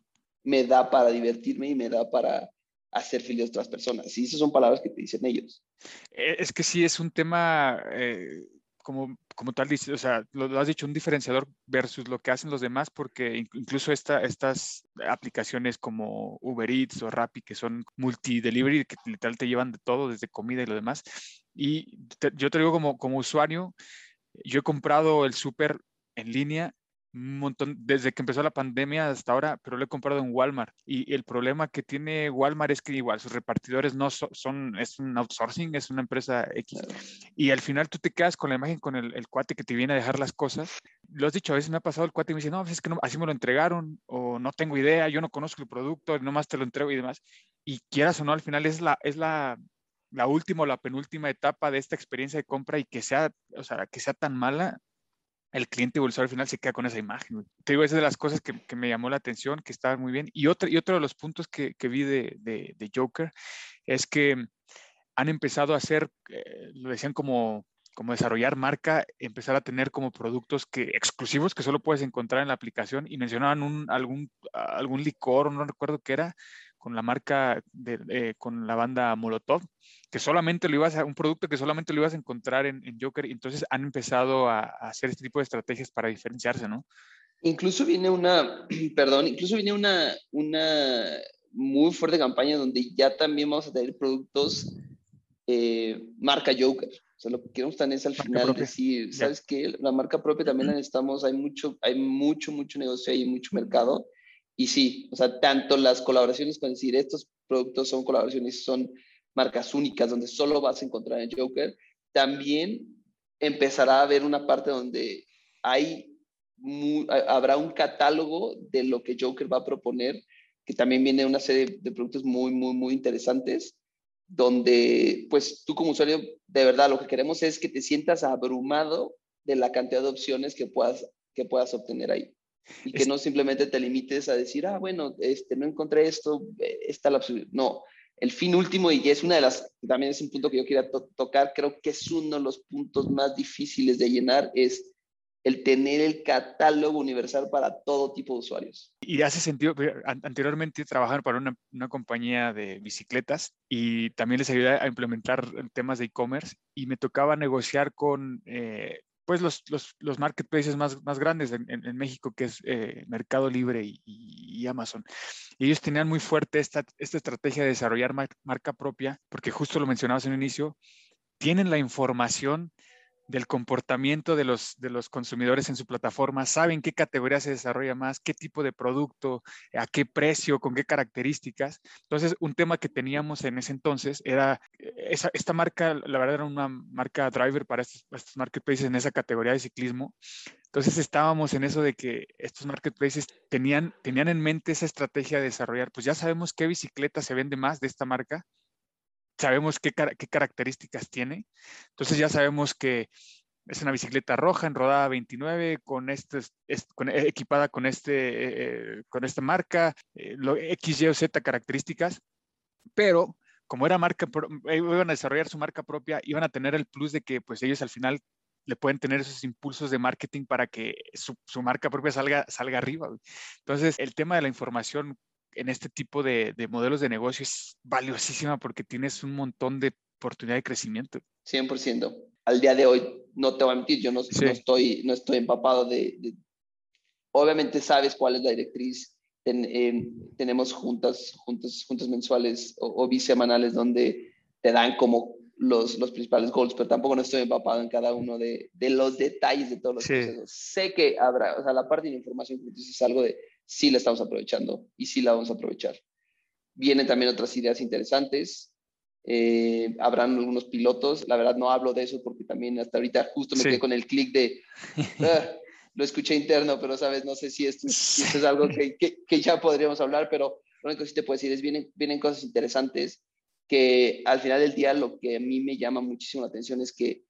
me da para divertirme y me da para hacer feliz a otras personas. Y esas son palabras que te dicen ellos. Eh, Es que sí es un tema, eh, como, como tal, o sea, lo, lo has dicho, un diferenciador versus lo que hacen los demás, porque in- incluso esta, estas aplicaciones como Uber Eats o Rappi, que son multi-delivery, que literal te llevan de todo, desde comida y lo demás. Y yo te digo como, como usuario, yo he comprado el súper en línea un montón, desde que empezó la pandemia hasta ahora, pero lo he comprado en Walmart. Y el problema que tiene Walmart es que igual sus repartidores no so- son, es un outsourcing, es una empresa X. Y al final tú te quedas con la imagen con el, el cuate que te viene a dejar las cosas. Lo has dicho, a veces me ha pasado el cuate y me dice, no, pues es que no, así me lo entregaron, o no tengo idea, yo no conozco el producto, nomás te lo entrego y demás. Y quieras o no, al final es la, es la, la última o la penúltima etapa de esta experiencia de compra y que sea, o sea, que sea tan mala, el cliente o el usuario al final se queda con esa imagen. güey. Te digo, esa es de las cosas que, que me llamó la atención, que estaba muy bien. Y otro, y otro de los puntos que, que vi de, de, de Joker es que han empezado a hacer, eh, lo decían como, como desarrollar marca, empezar a tener como productos que, exclusivos que solo puedes encontrar en la aplicación y mencionaban un, algún, algún licor, no recuerdo qué era, con la marca, de, eh, con la banda Molotov, que solamente lo ibas a, un producto que solamente lo ibas a encontrar en, en Joker, y entonces han empezado a, a, hacer este tipo de estrategias para diferenciarse, ¿no? Incluso viene una, <clears throat> perdón, incluso viene una, una muy fuerte campaña donde ya también vamos a tener productos eh, marca Joker. O sea, lo que queremos también es al final decir, ¿sabes qué? La marca propia también la necesitamos, hay mucho, hay mucho, mucho negocio, hay mucho mercado. Y sí, o sea, tanto las colaboraciones con decir, estos productos son colaboraciones, son marcas únicas donde solo vas a encontrar en Joker, también empezará a haber una parte donde hay habrá un catálogo de lo que Joker va a proponer, que también viene una serie de productos muy, muy, muy interesantes, donde pues tú como usuario, de verdad, lo que queremos es que te sientas abrumado de la cantidad de opciones que puedas, que puedas obtener ahí. Y que no simplemente te limites a decir, ah, bueno, este, no encontré esto, eh, está la. No, el fin último, y es una de las, también es un punto que yo quería tocar, creo que es uno de los puntos más difíciles de llenar, es el tener el catálogo universal para todo tipo de usuarios. Y hace sentido, anteriormente trabajaron para una, una, compañía de bicicletas y también les ayudé a implementar temas de e-commerce y me tocaba negociar con eh, pues los, los, los, marketplaces más, más grandes en, en, México, que es eh, Mercado Libre y, y, Amazon. Ellos tenían muy fuerte esta, esta estrategia de desarrollar marca propia, porque justo lo mencionabas en un inicio, tienen la información del comportamiento de los, de los consumidores en su plataforma, saben qué categoría se desarrolla más, qué tipo de producto, a qué precio, con qué características. Entonces, un tema que teníamos en ese entonces era, eh, esa, esta marca, la verdad era una marca driver para estos marketplaces en esa categoría de ciclismo. Entonces estábamos en eso de que estos marketplaces tenían, tenían en mente esa estrategia de desarrollar, pues ya sabemos qué bicicleta se vende más de esta marca, sabemos qué, características tiene. Entonces ya sabemos que es una bicicleta roja en rodada 29 con este, eh, equipada con, este, eh, eh, con esta marca, lo, X, Y o Z características, pero como era marca, iban a desarrollar su marca propia, iban a tener el plus de que pues ellos al final le pueden tener esos impulsos de marketing para que su, su marca propia salga, salga arriba. Entonces, el tema de la información en este tipo de, modelos de negocio es valiosísima porque tienes un montón de oportunidad de crecimiento. 100%. Al día de hoy, no te voy a mentir, yo no, estoy, no estoy empapado de, Obviamente sabes cuál es la directriz. Em, tenemos juntas, juntas, juntas mensuales o, bisemanales donde te dan como los, los principales goals, pero tampoco no estoy empapado en cada uno de, de los detalles de todos los procesos. Sé que habrá, o sea, la parte de información que es algo de sí la estamos aprovechando y sí la vamos a aprovechar. Vienen también otras ideas interesantes. Eh, habrán algunos pilotos. La verdad no hablo de eso porque también hasta ahorita justo me quedé con el clic de... <laughs> Ah, lo escuché interno, pero sabes, no sé si esto, es algo que, que, ya podríamos hablar, pero lo único que sí te puedo decir es vienen, vienen cosas interesantes que al final del día lo que a mí me llama muchísimo la atención es que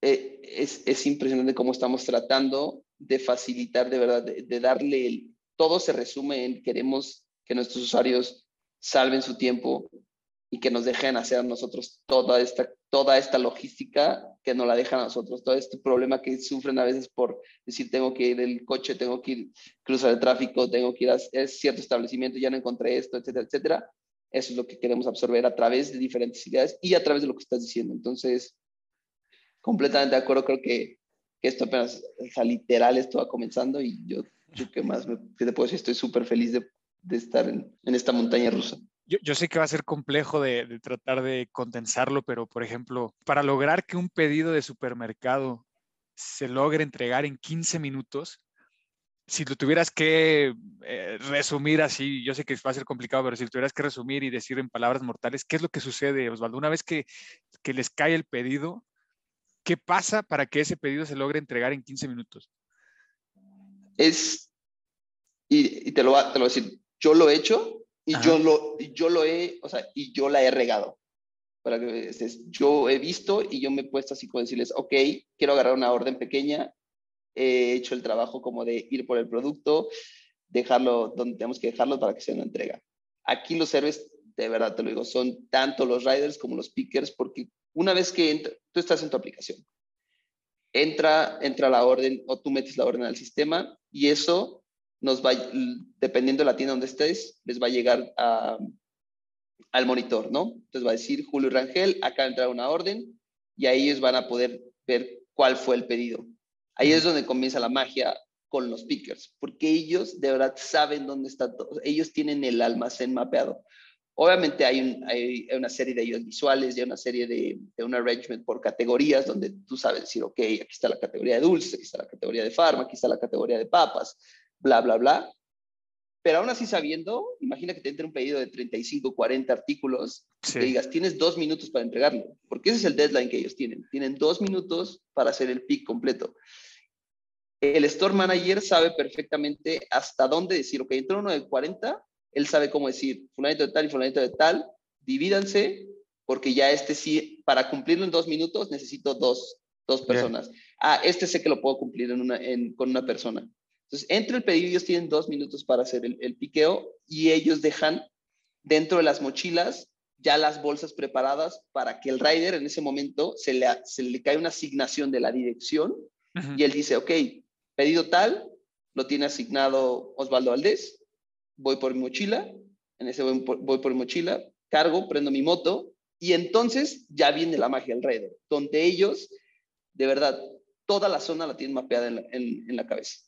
eh, es, es, impresionante cómo estamos tratando de facilitar, de verdad, de, darle el... Todo se resume en queremos que nuestros usuarios salven su tiempo y que nos dejen hacer a nosotros toda esta, toda esta logística que nos la dejan a nosotros, todo este problema que sufren a veces por decir tengo que ir el coche, tengo que ir cruzar el tráfico, tengo que ir a cierto establecimiento, ya no encontré esto, etcétera, etcétera. Eso es lo que queremos absorber a través de diferentes ideas y a través de lo que estás diciendo. Entonces, completamente de acuerdo, creo que que esto apenas, o sea, literal, esto va comenzando y yo, yo que más, me, ¿qué te puedo decir? Estoy súper feliz de, de estar en, en, esta montaña rusa. Yo, yo, sé que va a ser complejo de, de, tratar de condensarlo, pero por ejemplo, para lograr que un pedido de supermercado se logre entregar en 15 minutos, si lo tuvieras que eh, resumir así, yo sé que va a ser complicado, pero si lo tuvieras que resumir y decir en palabras mortales, ¿qué es lo que sucede, Osvaldo? Una vez que, que les cae el pedido, ¿Qué pasa para que ese pedido se logre entregar en 15 minutos? Es, y, te, lo, te, lo, voy a decir, yo lo he hecho y yo lo, yo lo he, o sea, y yo la he regado. Para que yo he visto y yo me he puesto así como decirles, ok, quiero agarrar una orden pequeña, he hecho el trabajo como de ir por el producto, dejarlo donde tenemos que dejarlo para que sea una entrega. Aquí los héroes, de verdad te lo digo, son tanto los riders como los pickers, porque una vez que tú estás en tu aplicación, entra, entra la orden o tú metes la orden al sistema y eso nos va, dependiendo de la tienda donde estés, les va a llegar al monitor, ¿no? Entonces va a decir Julio Rangel, acá entra una orden y ahí ellos van a poder ver cuál fue el pedido. Ahí es donde comienza la magia con los pickers, porque ellos de verdad saben dónde está todo. Ellos tienen el almacén mapeado. Obviamente hay, un, hay, una serie de ayudas visuales y una serie de, de, un arrangement por categorías donde tú sabes decir, ok, aquí está la categoría de dulces, aquí está la categoría de farma, aquí está la categoría de papas, bla, bla, bla. Pero aún así sabiendo, imagina que te entre un pedido de 35, 40 artículos, sí. que digas, tienes dos minutos para entregarlo, porque ese es el deadline que ellos tienen. Tienen dos minutos para hacer el pick completo. El store manager sabe perfectamente hasta dónde decir, ok, entró uno de 40, él sabe cómo decir, fulanito de tal y fulanito de tal, divídanse, porque ya este sí, para cumplirlo en dos minutos necesito dos, dos personas. Yeah. Ah, este sé que lo puedo cumplir en una, en, con una persona. Entonces, entre el pedido, ellos tienen dos minutos para hacer el, el, piqueo y ellos dejan dentro de las mochilas ya las bolsas preparadas para que el rider en ese momento se le, se le cae una asignación de la dirección y él dice, ok, pedido tal, lo tiene asignado Osvaldo Valdés, voy por mi mochila, en ese voy por, voy por mi mochila, cargo, prendo mi moto y entonces ya viene la magia rider, donde ellos, de verdad, toda la zona la tienen mapeada en la, en, en la cabeza.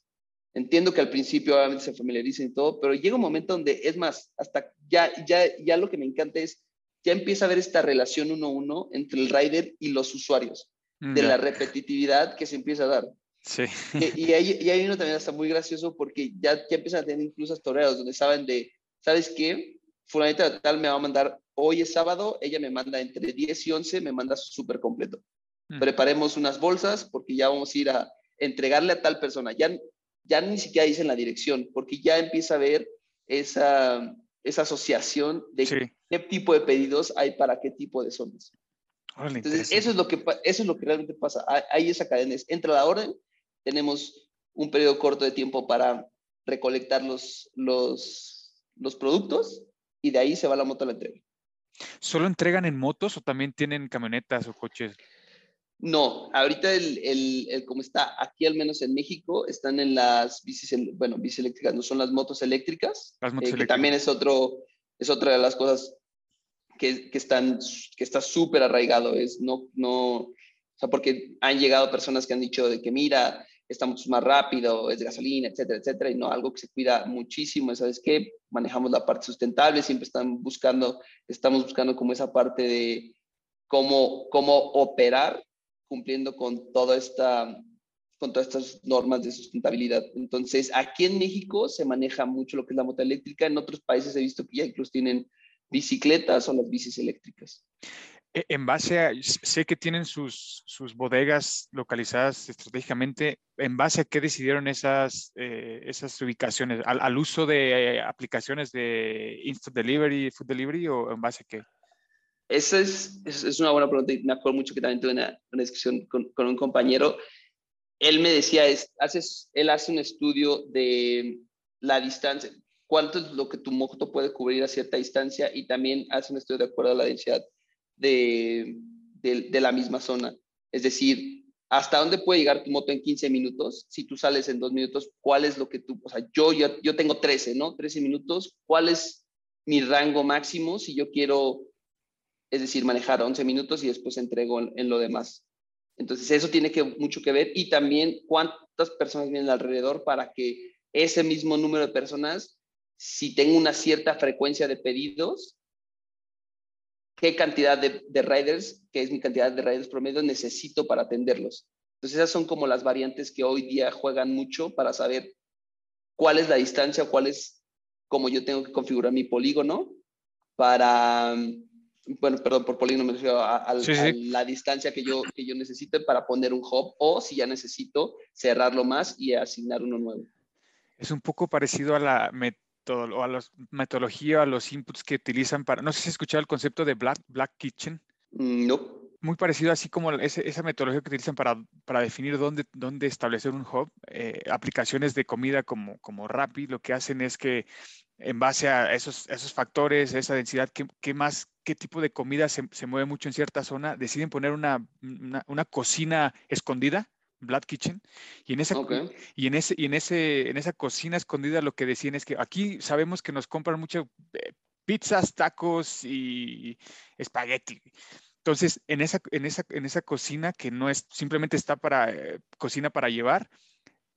Entiendo que al principio obviamente se familiaricen y todo, pero llega un momento donde, es más, hasta ya, ya, ya lo que me encanta es, ya empieza a haber esta relación uno a uno entre el rider y los usuarios, mm, de yeah. la repetitividad que se empieza a dar. Sí. Y, y, hay, y hay uno también está muy gracioso porque ya, ya empiezan a tener incluso toreros donde saben de, ¿sabes qué? Fulanita de tal me va a mandar, hoy es sábado, ella me manda entre 10 y 11, me manda súper completo. Mm. Preparemos unas bolsas porque ya vamos a ir a entregarle a tal persona. Ya, ya ni siquiera dicen la dirección, porque ya empieza a ver esa, esa asociación de sí. qué tipo de pedidos hay para qué tipo de zonas. Órale, Entonces, eso es, lo que, eso es lo que realmente pasa. Hay, hay esa cadena. Entra la orden, tenemos un periodo corto de tiempo para recolectar los, los, los productos y de ahí se va la moto a la entrega. ¿Solo entregan en motos o también tienen camionetas o coches? No, ahorita el, el, el, como está aquí al menos en México, están en las bicis, bueno, bicis eléctricas, no son las motos eléctricas, las motos eh, eléctricas. que también es otro, es otra de las cosas que, que están, que está súper arraigado, es no, no, o sea, porque han llegado personas que han dicho de que mira, estamos más rápido, es de gasolina, etcétera, etcétera, y no, algo que se cuida muchísimo, ¿sabes qué? Manejamos la parte sustentable, siempre están buscando, estamos buscando como esa parte de cómo, cómo operar cumpliendo con toda esta con todas estas normas de sustentabilidad. Entonces, aquí en México se maneja mucho lo que es la moto eléctrica. En otros países he visto que ya incluso tienen bicicletas o las bicis eléctricas. E, En base a, sé que tienen sus, sus bodegas localizadas estratégicamente, ¿en base a qué decidieron esas, eh, esas ubicaciones? ¿Al, ¿Al, uso de eh, aplicaciones de Instant Delivery, Food Delivery o en base a qué? Esa es, es, una buena pregunta y me acuerdo mucho que también tuve una, una discusión con, con, un compañero. Él me decía, es, haces, él hace un estudio de la distancia, cuánto es lo que tu moto puede cubrir a cierta distancia y también hace un estudio de acuerdo a la densidad de, de, la misma zona. Es decir, hasta dónde puede llegar tu moto en 15 minutos. Si tú sales en dos minutos, ¿cuál es lo que tú, o sea, yo, yo, yo tengo 13, ¿no? 13 minutos, ¿cuál es mi rango máximo si yo quiero es decir, manejar 11 minutos y después entrego en, en, lo demás. Entonces, eso tiene que, mucho que ver y también cuántas personas vienen alrededor para que ese mismo número de personas, si tengo una cierta frecuencia de pedidos, qué cantidad de, de riders, que es mi cantidad de riders promedio, necesito para atenderlos. Entonces, esas son como las variantes que hoy día juegan mucho para saber cuál es la distancia, cuál es cómo yo tengo que configurar mi polígono para bueno, perdón, por polígono me refiero a, a, sí, sí. a, la distancia que yo, que yo necesite para poner un hub o si ya necesito cerrarlo más y asignar uno nuevo. Es un poco parecido a la o a la metodología, a los inputs que utilizan para, no sé si has escuchado el concepto de Black, Black Kitchen. Mm, no. Muy parecido, así como ese, esa metodología que utilizan para, para definir dónde, dónde establecer un hub. Eh, aplicaciones de comida como, como Rappi lo que hacen es que en base a esos, esos factores, esa densidad, ¿qué, qué más, qué tipo de comida se, se, mueve mucho en cierta zona? Deciden poner una, una, una cocina escondida, Black Kitchen, y en esa, okay. y en ese, y en ese, en esa cocina escondida lo que decían es que aquí sabemos que nos compran mucho eh, pizzas, tacos y espagueti. Entonces, en esa, en, esa, en esa cocina que no es simplemente está para eh, cocina para llevar,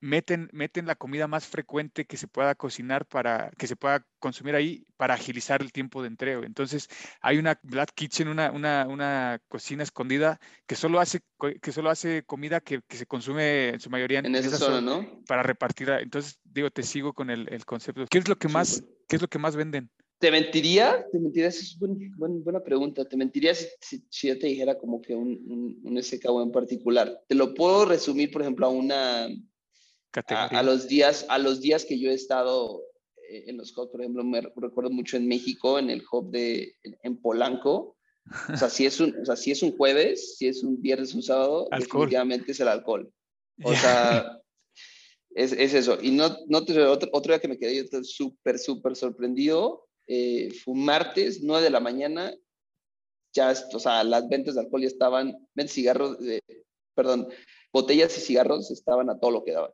meten, meten la comida más frecuente que se pueda cocinar para que se pueda consumir ahí para agilizar el tiempo de entrega. Entonces, hay una Black Kitchen, una, una, una cocina escondida que solo hace, que solo hace comida que, que se consume en su mayoría En esa zona, ¿no? para repartir. Entonces, digo, te sigo con el, el concepto. ¿Qué es lo que más, Súper. qué es lo que más venden? ¿Te mentiría? ¿Te mentiría? Esa es buen- buen- buena pregunta. ¿Te mentiría si, si- si yo te dijera como que un, un, un SKU en particular? Te lo puedo resumir, por ejemplo, a una... A, Categoría. a los días, a los días que yo he estado eh, en los hubs, por ejemplo, me recuerdo mucho en México, en el hub de, en, Polanco. O sea, si es un, o sea, si es un jueves, si es un viernes, un sábado, Alcohol. definitivamente es el alcohol. O sea, es, es eso. Y no, no te, otro, otro día que me quedé yo súper, súper sorprendido, eh, fue un martes, 9 de la mañana, ya, o sea, las ventas de alcohol ya estaban, ventas cigarros, eh, perdón, botellas y cigarros estaban a todo lo que daban.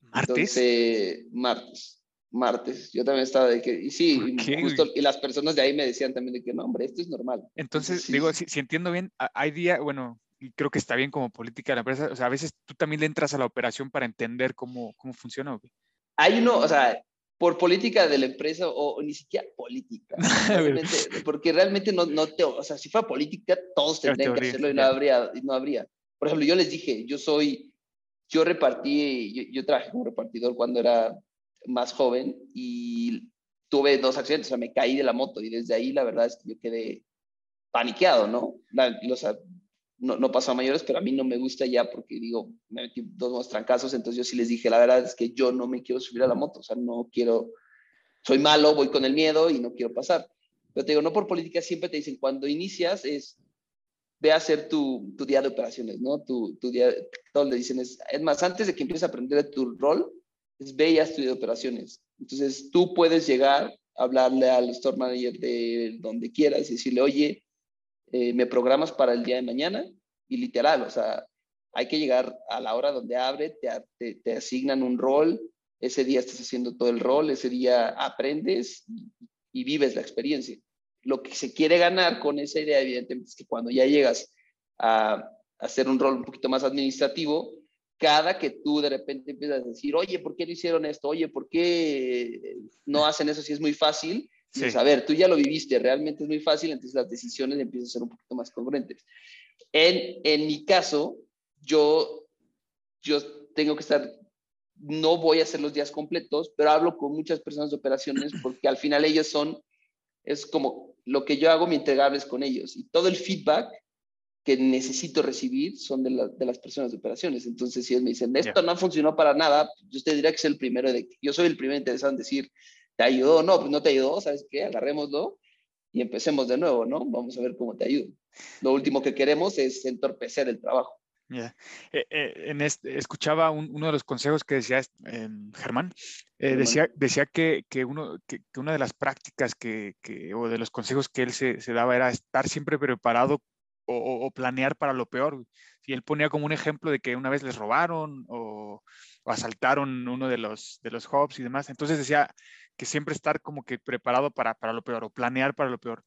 ¿Martes? Entonces, martes, martes. Yo también estaba de que, y sí, ¿Por y qué, justo, y las personas de ahí me decían también de que no, hombre, esto es normal. Entonces, sí, digo, si, si entiendo bien, hay día, bueno, y creo que está bien como política de la empresa, o sea, a veces tú también le entras a la operación para entender cómo, cómo funciona. ¿o qué? Hay uno, o sea, por política de la empresa o, o ni siquiera política, <laughs> realmente, porque realmente no, no te, o sea, si fuera política, todos tendrían que hacerlo y no habría, y no habría. Por ejemplo, yo les dije, yo soy, yo repartí, yo, yo trabajé como repartidor cuando era más joven y tuve dos accidentes, o sea, me caí de la moto y desde ahí la verdad es que yo quedé paniqueado, ¿no? La- o sea, no, no pasó a mayores, pero a mí no me gusta ya porque digo, me metí dos buenos trancazos, entonces yo sí les dije, la verdad es que yo no me quiero subir a la moto, o sea, no quiero, soy malo, voy con el miedo y no quiero pasar. Pero te digo, no por política siempre te dicen, cuando inicias es, ve a hacer tu, tu día de operaciones, ¿no? Tu, tu día, todos le dicen, es, es más, antes de que empieces a aprender de tu rol, es ve y haz tu día de operaciones. Entonces tú puedes llegar, hablarle al store manager de donde quieras y decirle, oye, eh, me programas para el día de mañana y literal, o sea, hay que llegar a la hora donde abre, te, te, te asignan un rol, ese día estás haciendo todo el rol, ese día aprendes y, y vives la experiencia. Lo que se quiere ganar con esa idea, evidentemente, es que cuando ya llegas a, a hacer un rol un poquito más administrativo, cada que tú de repente empiezas a decir, oye, ¿por qué no hicieron esto? Oye, ¿por qué no hacen eso si es muy fácil? Sí. Dices, a ver, tú ya lo viviste, realmente es muy fácil, entonces las decisiones empiezan a ser un poquito más congruentes. En, en mi caso, yo, yo tengo que estar, no voy a hacer los días completos, pero hablo con muchas personas de operaciones porque al final ellos son, es como lo que yo hago, mi entregable es con ellos y todo el feedback que necesito recibir son de, la- de las personas de operaciones. Entonces, si ellos me dicen, esto no funcionó para nada, yo te diría que soy el primero de, yo soy el primero interesado en decir, ¿te ayudó? No, pues no te ayudó, ¿sabes qué? Agarrémoslo y empecemos de nuevo, ¿no? Vamos a ver cómo te ayudo. Lo último que queremos es entorpecer el trabajo. Ya. Eh, eh, en este, escuchaba un- uno de los consejos que decía eh, Germán, eh, decía, decía que, que, uno, que, que una de las prácticas que, que- o de los consejos que él se, se daba era estar siempre preparado o, o- planear para lo peor. Y él ponía como un ejemplo de que una vez les robaron o, o asaltaron uno de los, de los hubs y demás. Entonces decía que siempre estar como que preparado para, para lo peor o planear para lo peor.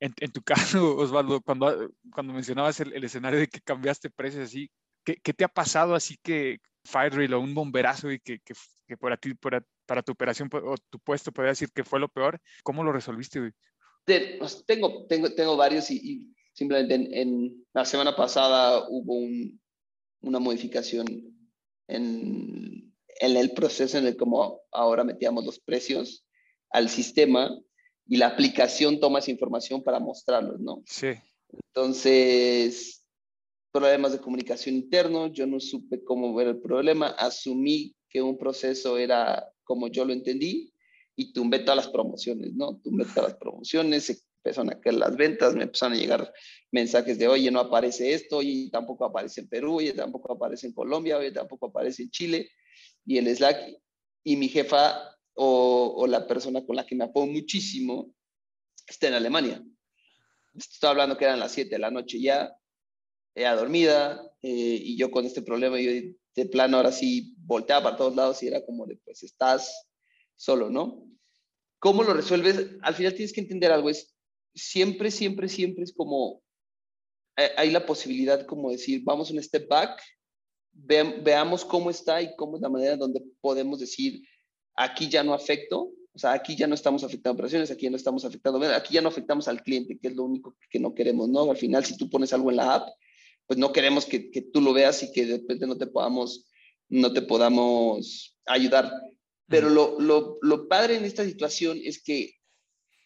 En, en tu <laughs> caso, Osvaldo, cuando, cuando mencionabas el, el escenario de que cambiaste precios así, ¿qué, qué te ha pasado así que fire drill o un bomberazo y que, que, que para ti, para, para tu operación o tu puesto podría decir que fue lo peor? ¿Cómo lo resolviste? güey? Pues, tengo, tengo, tengo varios y, y simplemente en, en la semana pasada hubo un- una modificación en, en el proceso en el cómo ahora metíamos los precios al sistema y la aplicación toma esa información para mostrarlos, ¿no? Sí, Entonces, problemas de comunicación interno, yo no supe cómo ver el problema, asumí que un proceso era como yo lo entendí y tumbé todas las promociones, ¿no? Tumbé todas las promociones, empezaron a caer las ventas, me empezaron a llegar mensajes de, oye, no aparece esto, oye, tampoco aparece en Perú, oye, tampoco aparece en Colombia, oye, tampoco aparece en Chile, y el Slack, y mi jefa o, o la persona con la que me apoyo muchísimo está en Alemania. Estaba hablando que eran las 7 de la noche ya, ella dormida, eh, y yo con este problema, yo de plano ahora sí volteaba para todos lados y era como de, pues estás solo, ¿no? ¿Cómo lo resuelves? Al final tienes que entender algo, es siempre, siempre, siempre es como, eh, hay la posibilidad como decir, vamos un step back, ve- veamos cómo está y cómo es la manera donde podemos decir, aquí ya no afecto, o sea, aquí ya no estamos afectando operaciones, aquí ya no estamos afectando, aquí ya no afectamos al cliente, que es lo único que no queremos, ¿no? Al final, si tú pones algo en la app, pues no queremos que, que tú lo veas y que de repente no te podamos, no te podamos ayudar. Pero lo, lo, lo padre en esta situación es que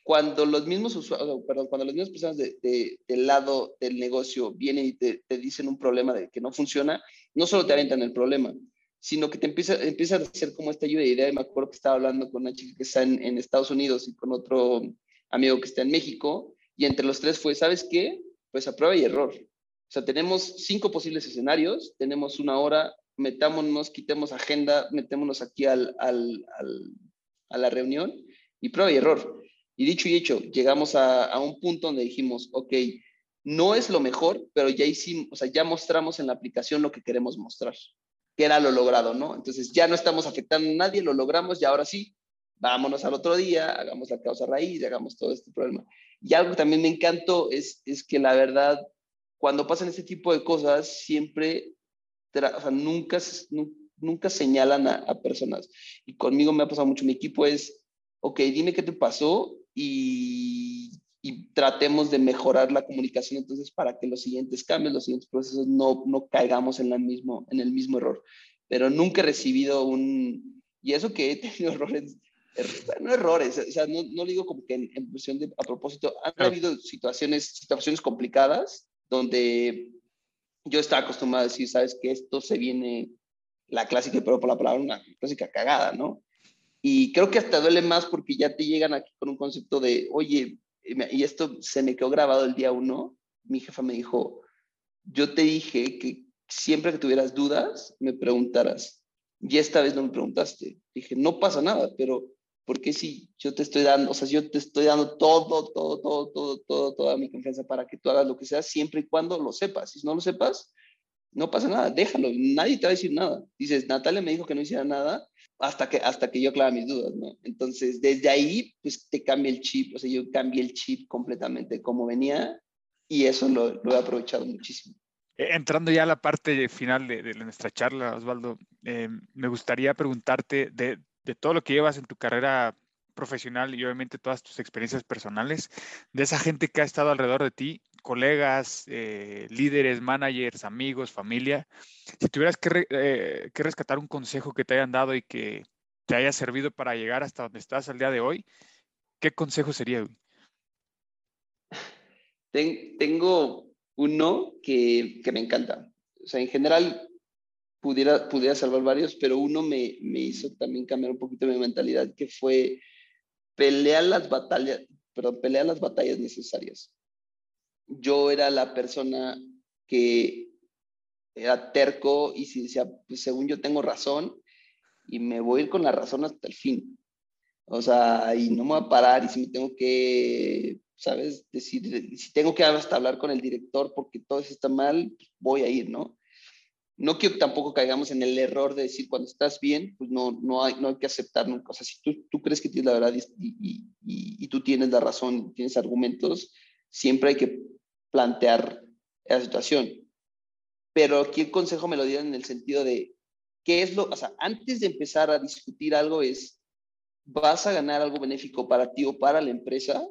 cuando los mismos usuarios, perdón, cuando las mismas personas de, de, del lado del negocio vienen y te, te, dicen un problema de que no funciona, no solo te aventan el problema, sino que te empieza, empieza a hacer como esta lluvia de ideas. Me acuerdo que estaba hablando con una chica que está en, en, Estados Unidos y con otro amigo que está en México, y entre los tres fue, ¿sabes qué? Pues a prueba y error. O sea, tenemos cinco posibles escenarios, tenemos una hora, metámonos, quitemos agenda, metémonos aquí al, al, al, a la reunión y prueba y error. Y dicho y hecho, llegamos a, a, un punto donde dijimos, ok, no es lo mejor, pero ya hicimos, o sea, ya mostramos en la aplicación lo que queremos mostrar, que era lo logrado, ¿no? Entonces ya no estamos afectando a nadie, lo logramos y ahora sí, vámonos al otro día, hagamos la causa raíz, hagamos todo este problema. Y algo que también me encantó es, es que la verdad, cuando pasan este tipo de cosas, siempre, o sea, nunca, nunca señalan a, a personas. Y conmigo me ha pasado mucho, mi equipo es, ok, dime qué te pasó y, y, tratemos de mejorar la comunicación entonces para que los siguientes cambios, los siguientes procesos no, no caigamos en, la mismo, en el mismo error. Pero nunca he recibido un... Y eso que he tenido <laughs> errores, er, no errores, o sea, no, no digo como que en, en cuestión de a propósito, han claro. habido situaciones, situaciones complicadas donde yo estaba acostumbrado a decir, sabes que esto se viene, la clásica, pero por la palabra, una clásica cagada, ¿no? Y creo que hasta duele más porque ya te llegan aquí con un concepto de, oye, y esto se me quedó grabado el día uno, mi jefa me dijo, yo te dije que siempre que tuvieras dudas, me preguntaras. Y esta vez no me preguntaste. Dije, no pasa nada, pero ¿por qué si yo te estoy dando, o sea, yo te estoy dando todo, todo, todo, todo, todo, toda mi confianza para que tú hagas lo que sea, siempre y cuando lo sepas. Si no lo sepas, no pasa nada, déjalo, nadie te va a decir nada. Dices, Natalia me dijo que no hiciera nada hasta que, hasta que yo aclara mis dudas, ¿no? Entonces, desde ahí, pues te cambia el chip, o sea, yo cambié el chip completamente como venía y eso lo, lo he aprovechado muchísimo. Entrando ya a la parte final de, de nuestra charla, Osvaldo, eh, me gustaría preguntarte de, de todo lo que llevas en tu carrera profesional y obviamente todas tus experiencias personales, de esa gente que ha estado alrededor de ti, colegas, eh, líderes, managers, amigos, familia, si tuvieras eh, que, rescatar un consejo que te hayan dado y que te haya servido para llegar hasta donde estás al día de hoy, ¿qué consejo sería? Ten, tengo uno que, que, me encanta. O sea, en general pudiera, pudiera salvar varios, pero uno me, me hizo también cambiar un poquito mi mentalidad, que fue pelear las batallas, perdón, pelear las batallas necesarias yo era la persona que era terco y si decía, pues según yo tengo razón y me voy a ir con la razón hasta el fin. O sea, y no me voy a parar y si me tengo que, ¿sabes? Decir, si tengo que hasta hablar con el director porque todo eso está mal, pues voy a ir, ¿no? No quiero tampoco caigamos en el error de decir cuando estás bien, pues no, no, hay, no hay que aceptar nunca. O sea, si tú, tú crees que tienes la verdad y, y, tú tienes la razón, tienes argumentos, siempre hay que plantear la situación. Pero aquí el consejo me lo dieron en el sentido de, ¿qué es lo, o sea, antes de empezar a discutir algo es, ¿vas a ganar algo benéfico para ti o para la empresa?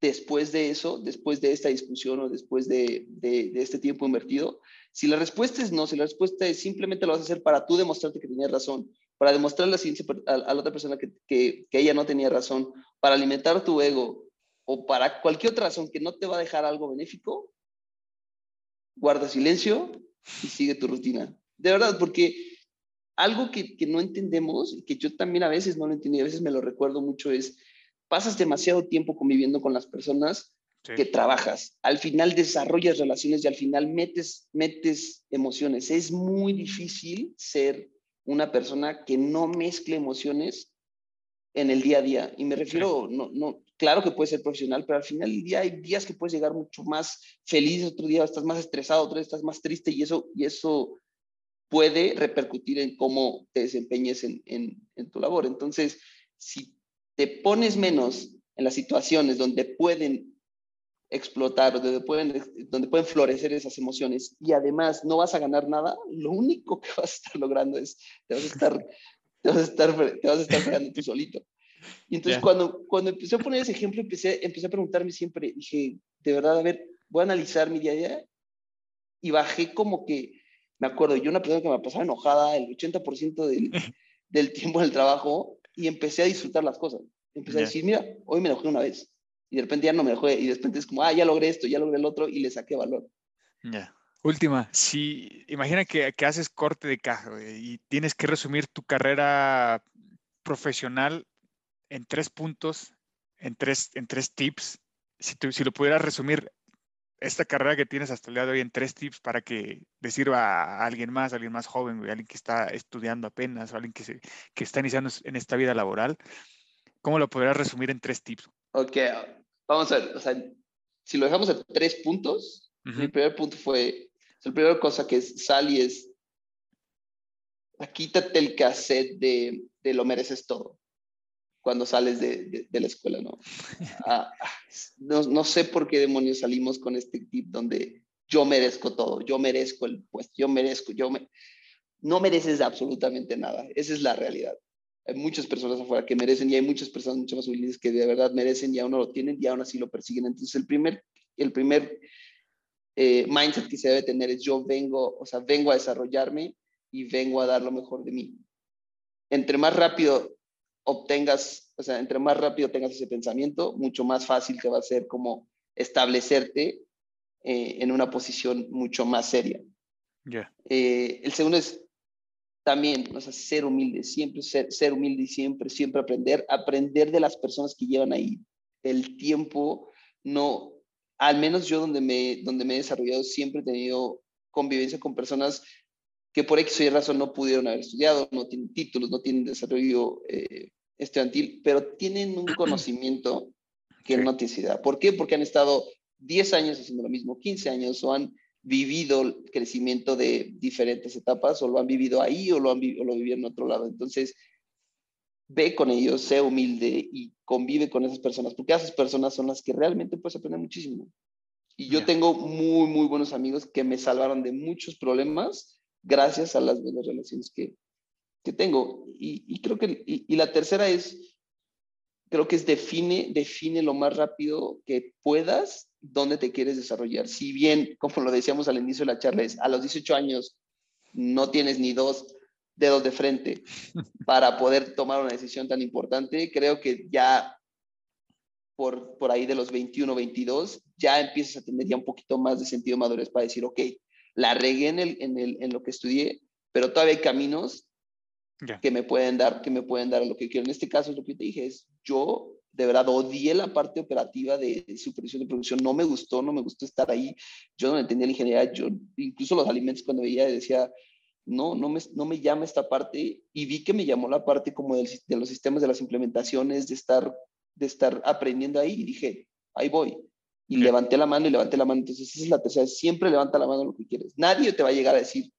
Después de eso, después de esta discusión o después de, de, de este tiempo invertido, si la respuesta es no, si la respuesta es simplemente lo vas a hacer para tú demostrarte que tenías razón, para demostrarle a, a la otra persona que, que, que ella no tenía razón, para alimentar tu ego, o para cualquier otra razón que no te va a dejar algo benéfico, guarda silencio y sigue tu rutina. De verdad, porque algo que, que no entendemos y que yo también a veces no lo entiendo y a veces me lo recuerdo mucho es, pasas demasiado tiempo conviviendo con las personas sí. que trabajas. Al final desarrollas relaciones y al final metes, metes emociones. Es muy difícil ser una persona que no mezcle emociones en el día a día. Y me refiero, no, no, claro que puede ser profesional, pero al final del día hay días que puedes llegar mucho más feliz, otro día estás más estresado, otro día estás más triste y eso, y eso puede repercutir en cómo te desempeñes en, en, en tu labor. Entonces, si te pones menos en las situaciones donde pueden explotar, donde pueden, donde pueden florecer esas emociones y además no vas a ganar nada, lo único que vas a estar logrando es, te vas a estar, te vas a estar, te vas a estar fregando tú solito. Y entonces cuando, cuando empecé a poner ese ejemplo, empecé, empecé a preguntarme siempre, dije, de verdad, a ver, voy a analizar mi día a día y bajé como que, me acuerdo, yo una persona que me pasaba enojada el 80% del, <laughs> del tiempo del trabajo y empecé a disfrutar las cosas. Empecé a decir, mira, hoy me enojé una vez y de repente ya no me enojé y de repente es como, ah, ya logré esto, ya logré el otro y le saqué valor. Ya. Última, si imagina que, que haces corte de caja y tienes que resumir tu carrera profesional en tres puntos, en tres, en tres tips. Si, tú- si lo pudieras resumir, esta carrera que tienes hasta el día de hoy en tres tips para que le sirva a alguien más, a alguien más joven, güey, alguien que está estudiando apenas, o alguien que, se, que está iniciando en esta vida laboral, ¿cómo lo podrías resumir en tres tips? Ok, vamos a ver, o sea, si lo dejamos a tres puntos, Ujú. mi primer punto fue, o sea, la primera cosa que es, sal y es, quítate el cassette de, de lo mereces todo cuando sales de, de- de la escuela, ¿no? <laughs> Ah, no? No sé por qué demonios salimos con este tip donde yo merezco todo, yo merezco el puesto, yo merezco, yo me... No mereces absolutamente nada, esa es la realidad. Hay muchas personas afuera que merecen y hay muchas personas mucho más humildes que de verdad merecen y aún no lo tienen y aún así lo persiguen. Entonces el primer, el primer eh, mindset que se debe tener es yo vengo, o sea, vengo a desarrollarme y vengo a dar lo mejor de mí. Entre más rápido obtengas, o sea, entre más rápido tengas ese pensamiento, mucho más fácil te va a ser como establecerte eh, en una posición mucho más seria. Ya. Eh, el segundo es también, o sea, ser humilde, siempre ser, ser humilde y siempre, siempre aprender, aprender de las personas que llevan ahí el tiempo, no, al menos yo donde me, donde me he desarrollado siempre he tenido convivencia con personas que por X o Y razón no pudieron haber estudiado, no tienen títulos, no tienen desarrollo eh, estudiantil, pero tienen un <clears throat> conocimiento que no tienes idea. ¿Por qué? Porque han estado 10 años haciendo lo mismo, 15 años, o han vivido el crecimiento de diferentes etapas, o lo han vivido ahí, o lo, han o lo vivieron en otro lado. Entonces, ve con ellos, sé humilde y convive con esas personas, porque esas personas son las que realmente puedes aprender muchísimo. Y yo tengo muy, muy buenos amigos que me salvaron de muchos problemas gracias a las buenas relaciones que, que tengo. Y, y creo que, y, y la tercera es, creo que es define, define lo más rápido que puedas dónde te quieres desarrollar. Si bien, como lo decíamos al inicio de la charla, es a los 18 años no tienes ni dos dedos de frente <laughs> para poder tomar una decisión tan importante, creo que ya por, por ahí de los 21, 22, ya empiezas a tener ya un poquito más de sentido de madurez para decir, ok, la regué en, el, en, el, en lo que estudié, pero todavía hay caminos que me pueden dar, que me pueden dar lo que quiero. En este caso, lo que te dije, es yo de verdad odié la parte operativa de, supervisión de producción, no me gustó, no me gustó estar ahí, yo no entendía la ingeniería, yo incluso los alimentos cuando veía decía, no, no me, no me llama esta parte y vi que me llamó la parte como del, de los sistemas de las implementaciones, de estar, de estar aprendiendo ahí y dije, ahí voy. Y levanté la mano y levanté la mano. Entonces, esa es la tercera. Siempre levanta la mano lo que quieres. Nadie te va a llegar a decir,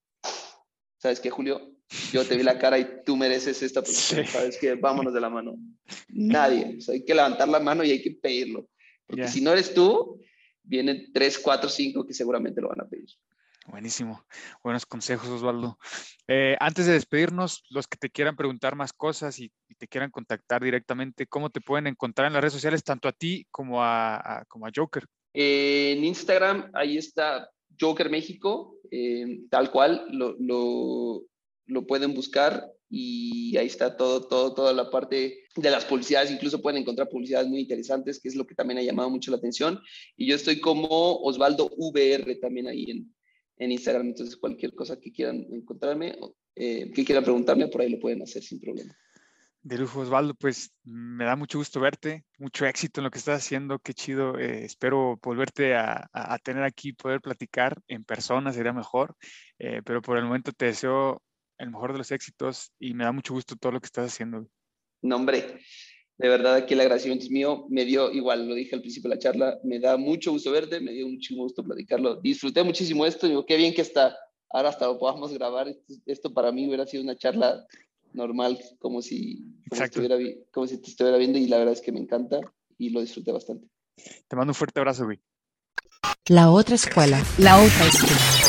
¿sabes qué, Julio? Yo te vi la cara y tú mereces esta posición. Sí. ¿Sabes qué? Vámonos de la mano. <laughs> Nadie. O sea, hay que levantar la mano y hay que pedirlo. Porque si no eres tú, vienen tres, cuatro, cinco que seguramente lo van a pedir. Buenísimo. Buenos consejos, Osvaldo. Eh, antes de despedirnos, los que te quieran preguntar más cosas y, y te quieran contactar directamente, ¿cómo te pueden encontrar en las redes sociales, tanto a ti como a, a- como a Joker? Eh, en Instagram, ahí está Joker México, eh, tal cual, lo, lo, lo pueden buscar y ahí está todo, toda la parte de las publicidades, incluso pueden encontrar publicidades muy interesantes, que es lo que también ha llamado mucho la atención. Y yo estoy como Osvaldo VR también ahí en, en Instagram, entonces cualquier cosa que quieran encontrarme, eh, que quieran preguntarme, por ahí lo pueden hacer sin problema. De lujo, Osvaldo, pues me da mucho gusto verte, mucho éxito en lo que estás haciendo, qué chido. eh, espero volverte a, a- a tener aquí, poder platicar en persona, sería mejor, eh, pero por el momento te deseo el mejor de los éxitos y me da mucho gusto todo lo que estás haciendo. No, hombre, de verdad aquí el agradecimiento es mío. Me dio, igual lo dije al principio de la charla, me da mucho gusto verte, me dio mucho gusto platicarlo. Disfruté muchísimo esto, digo, qué bien que está, ahora hasta lo podamos grabar. Esto, esto para mí hubiera sido una charla normal, como si, como, estuviera, vi- como si te estuviera viendo y la verdad es que me encanta y lo disfruté bastante. Te mando un fuerte abrazo, güey. La otra escuela. La otra escuela.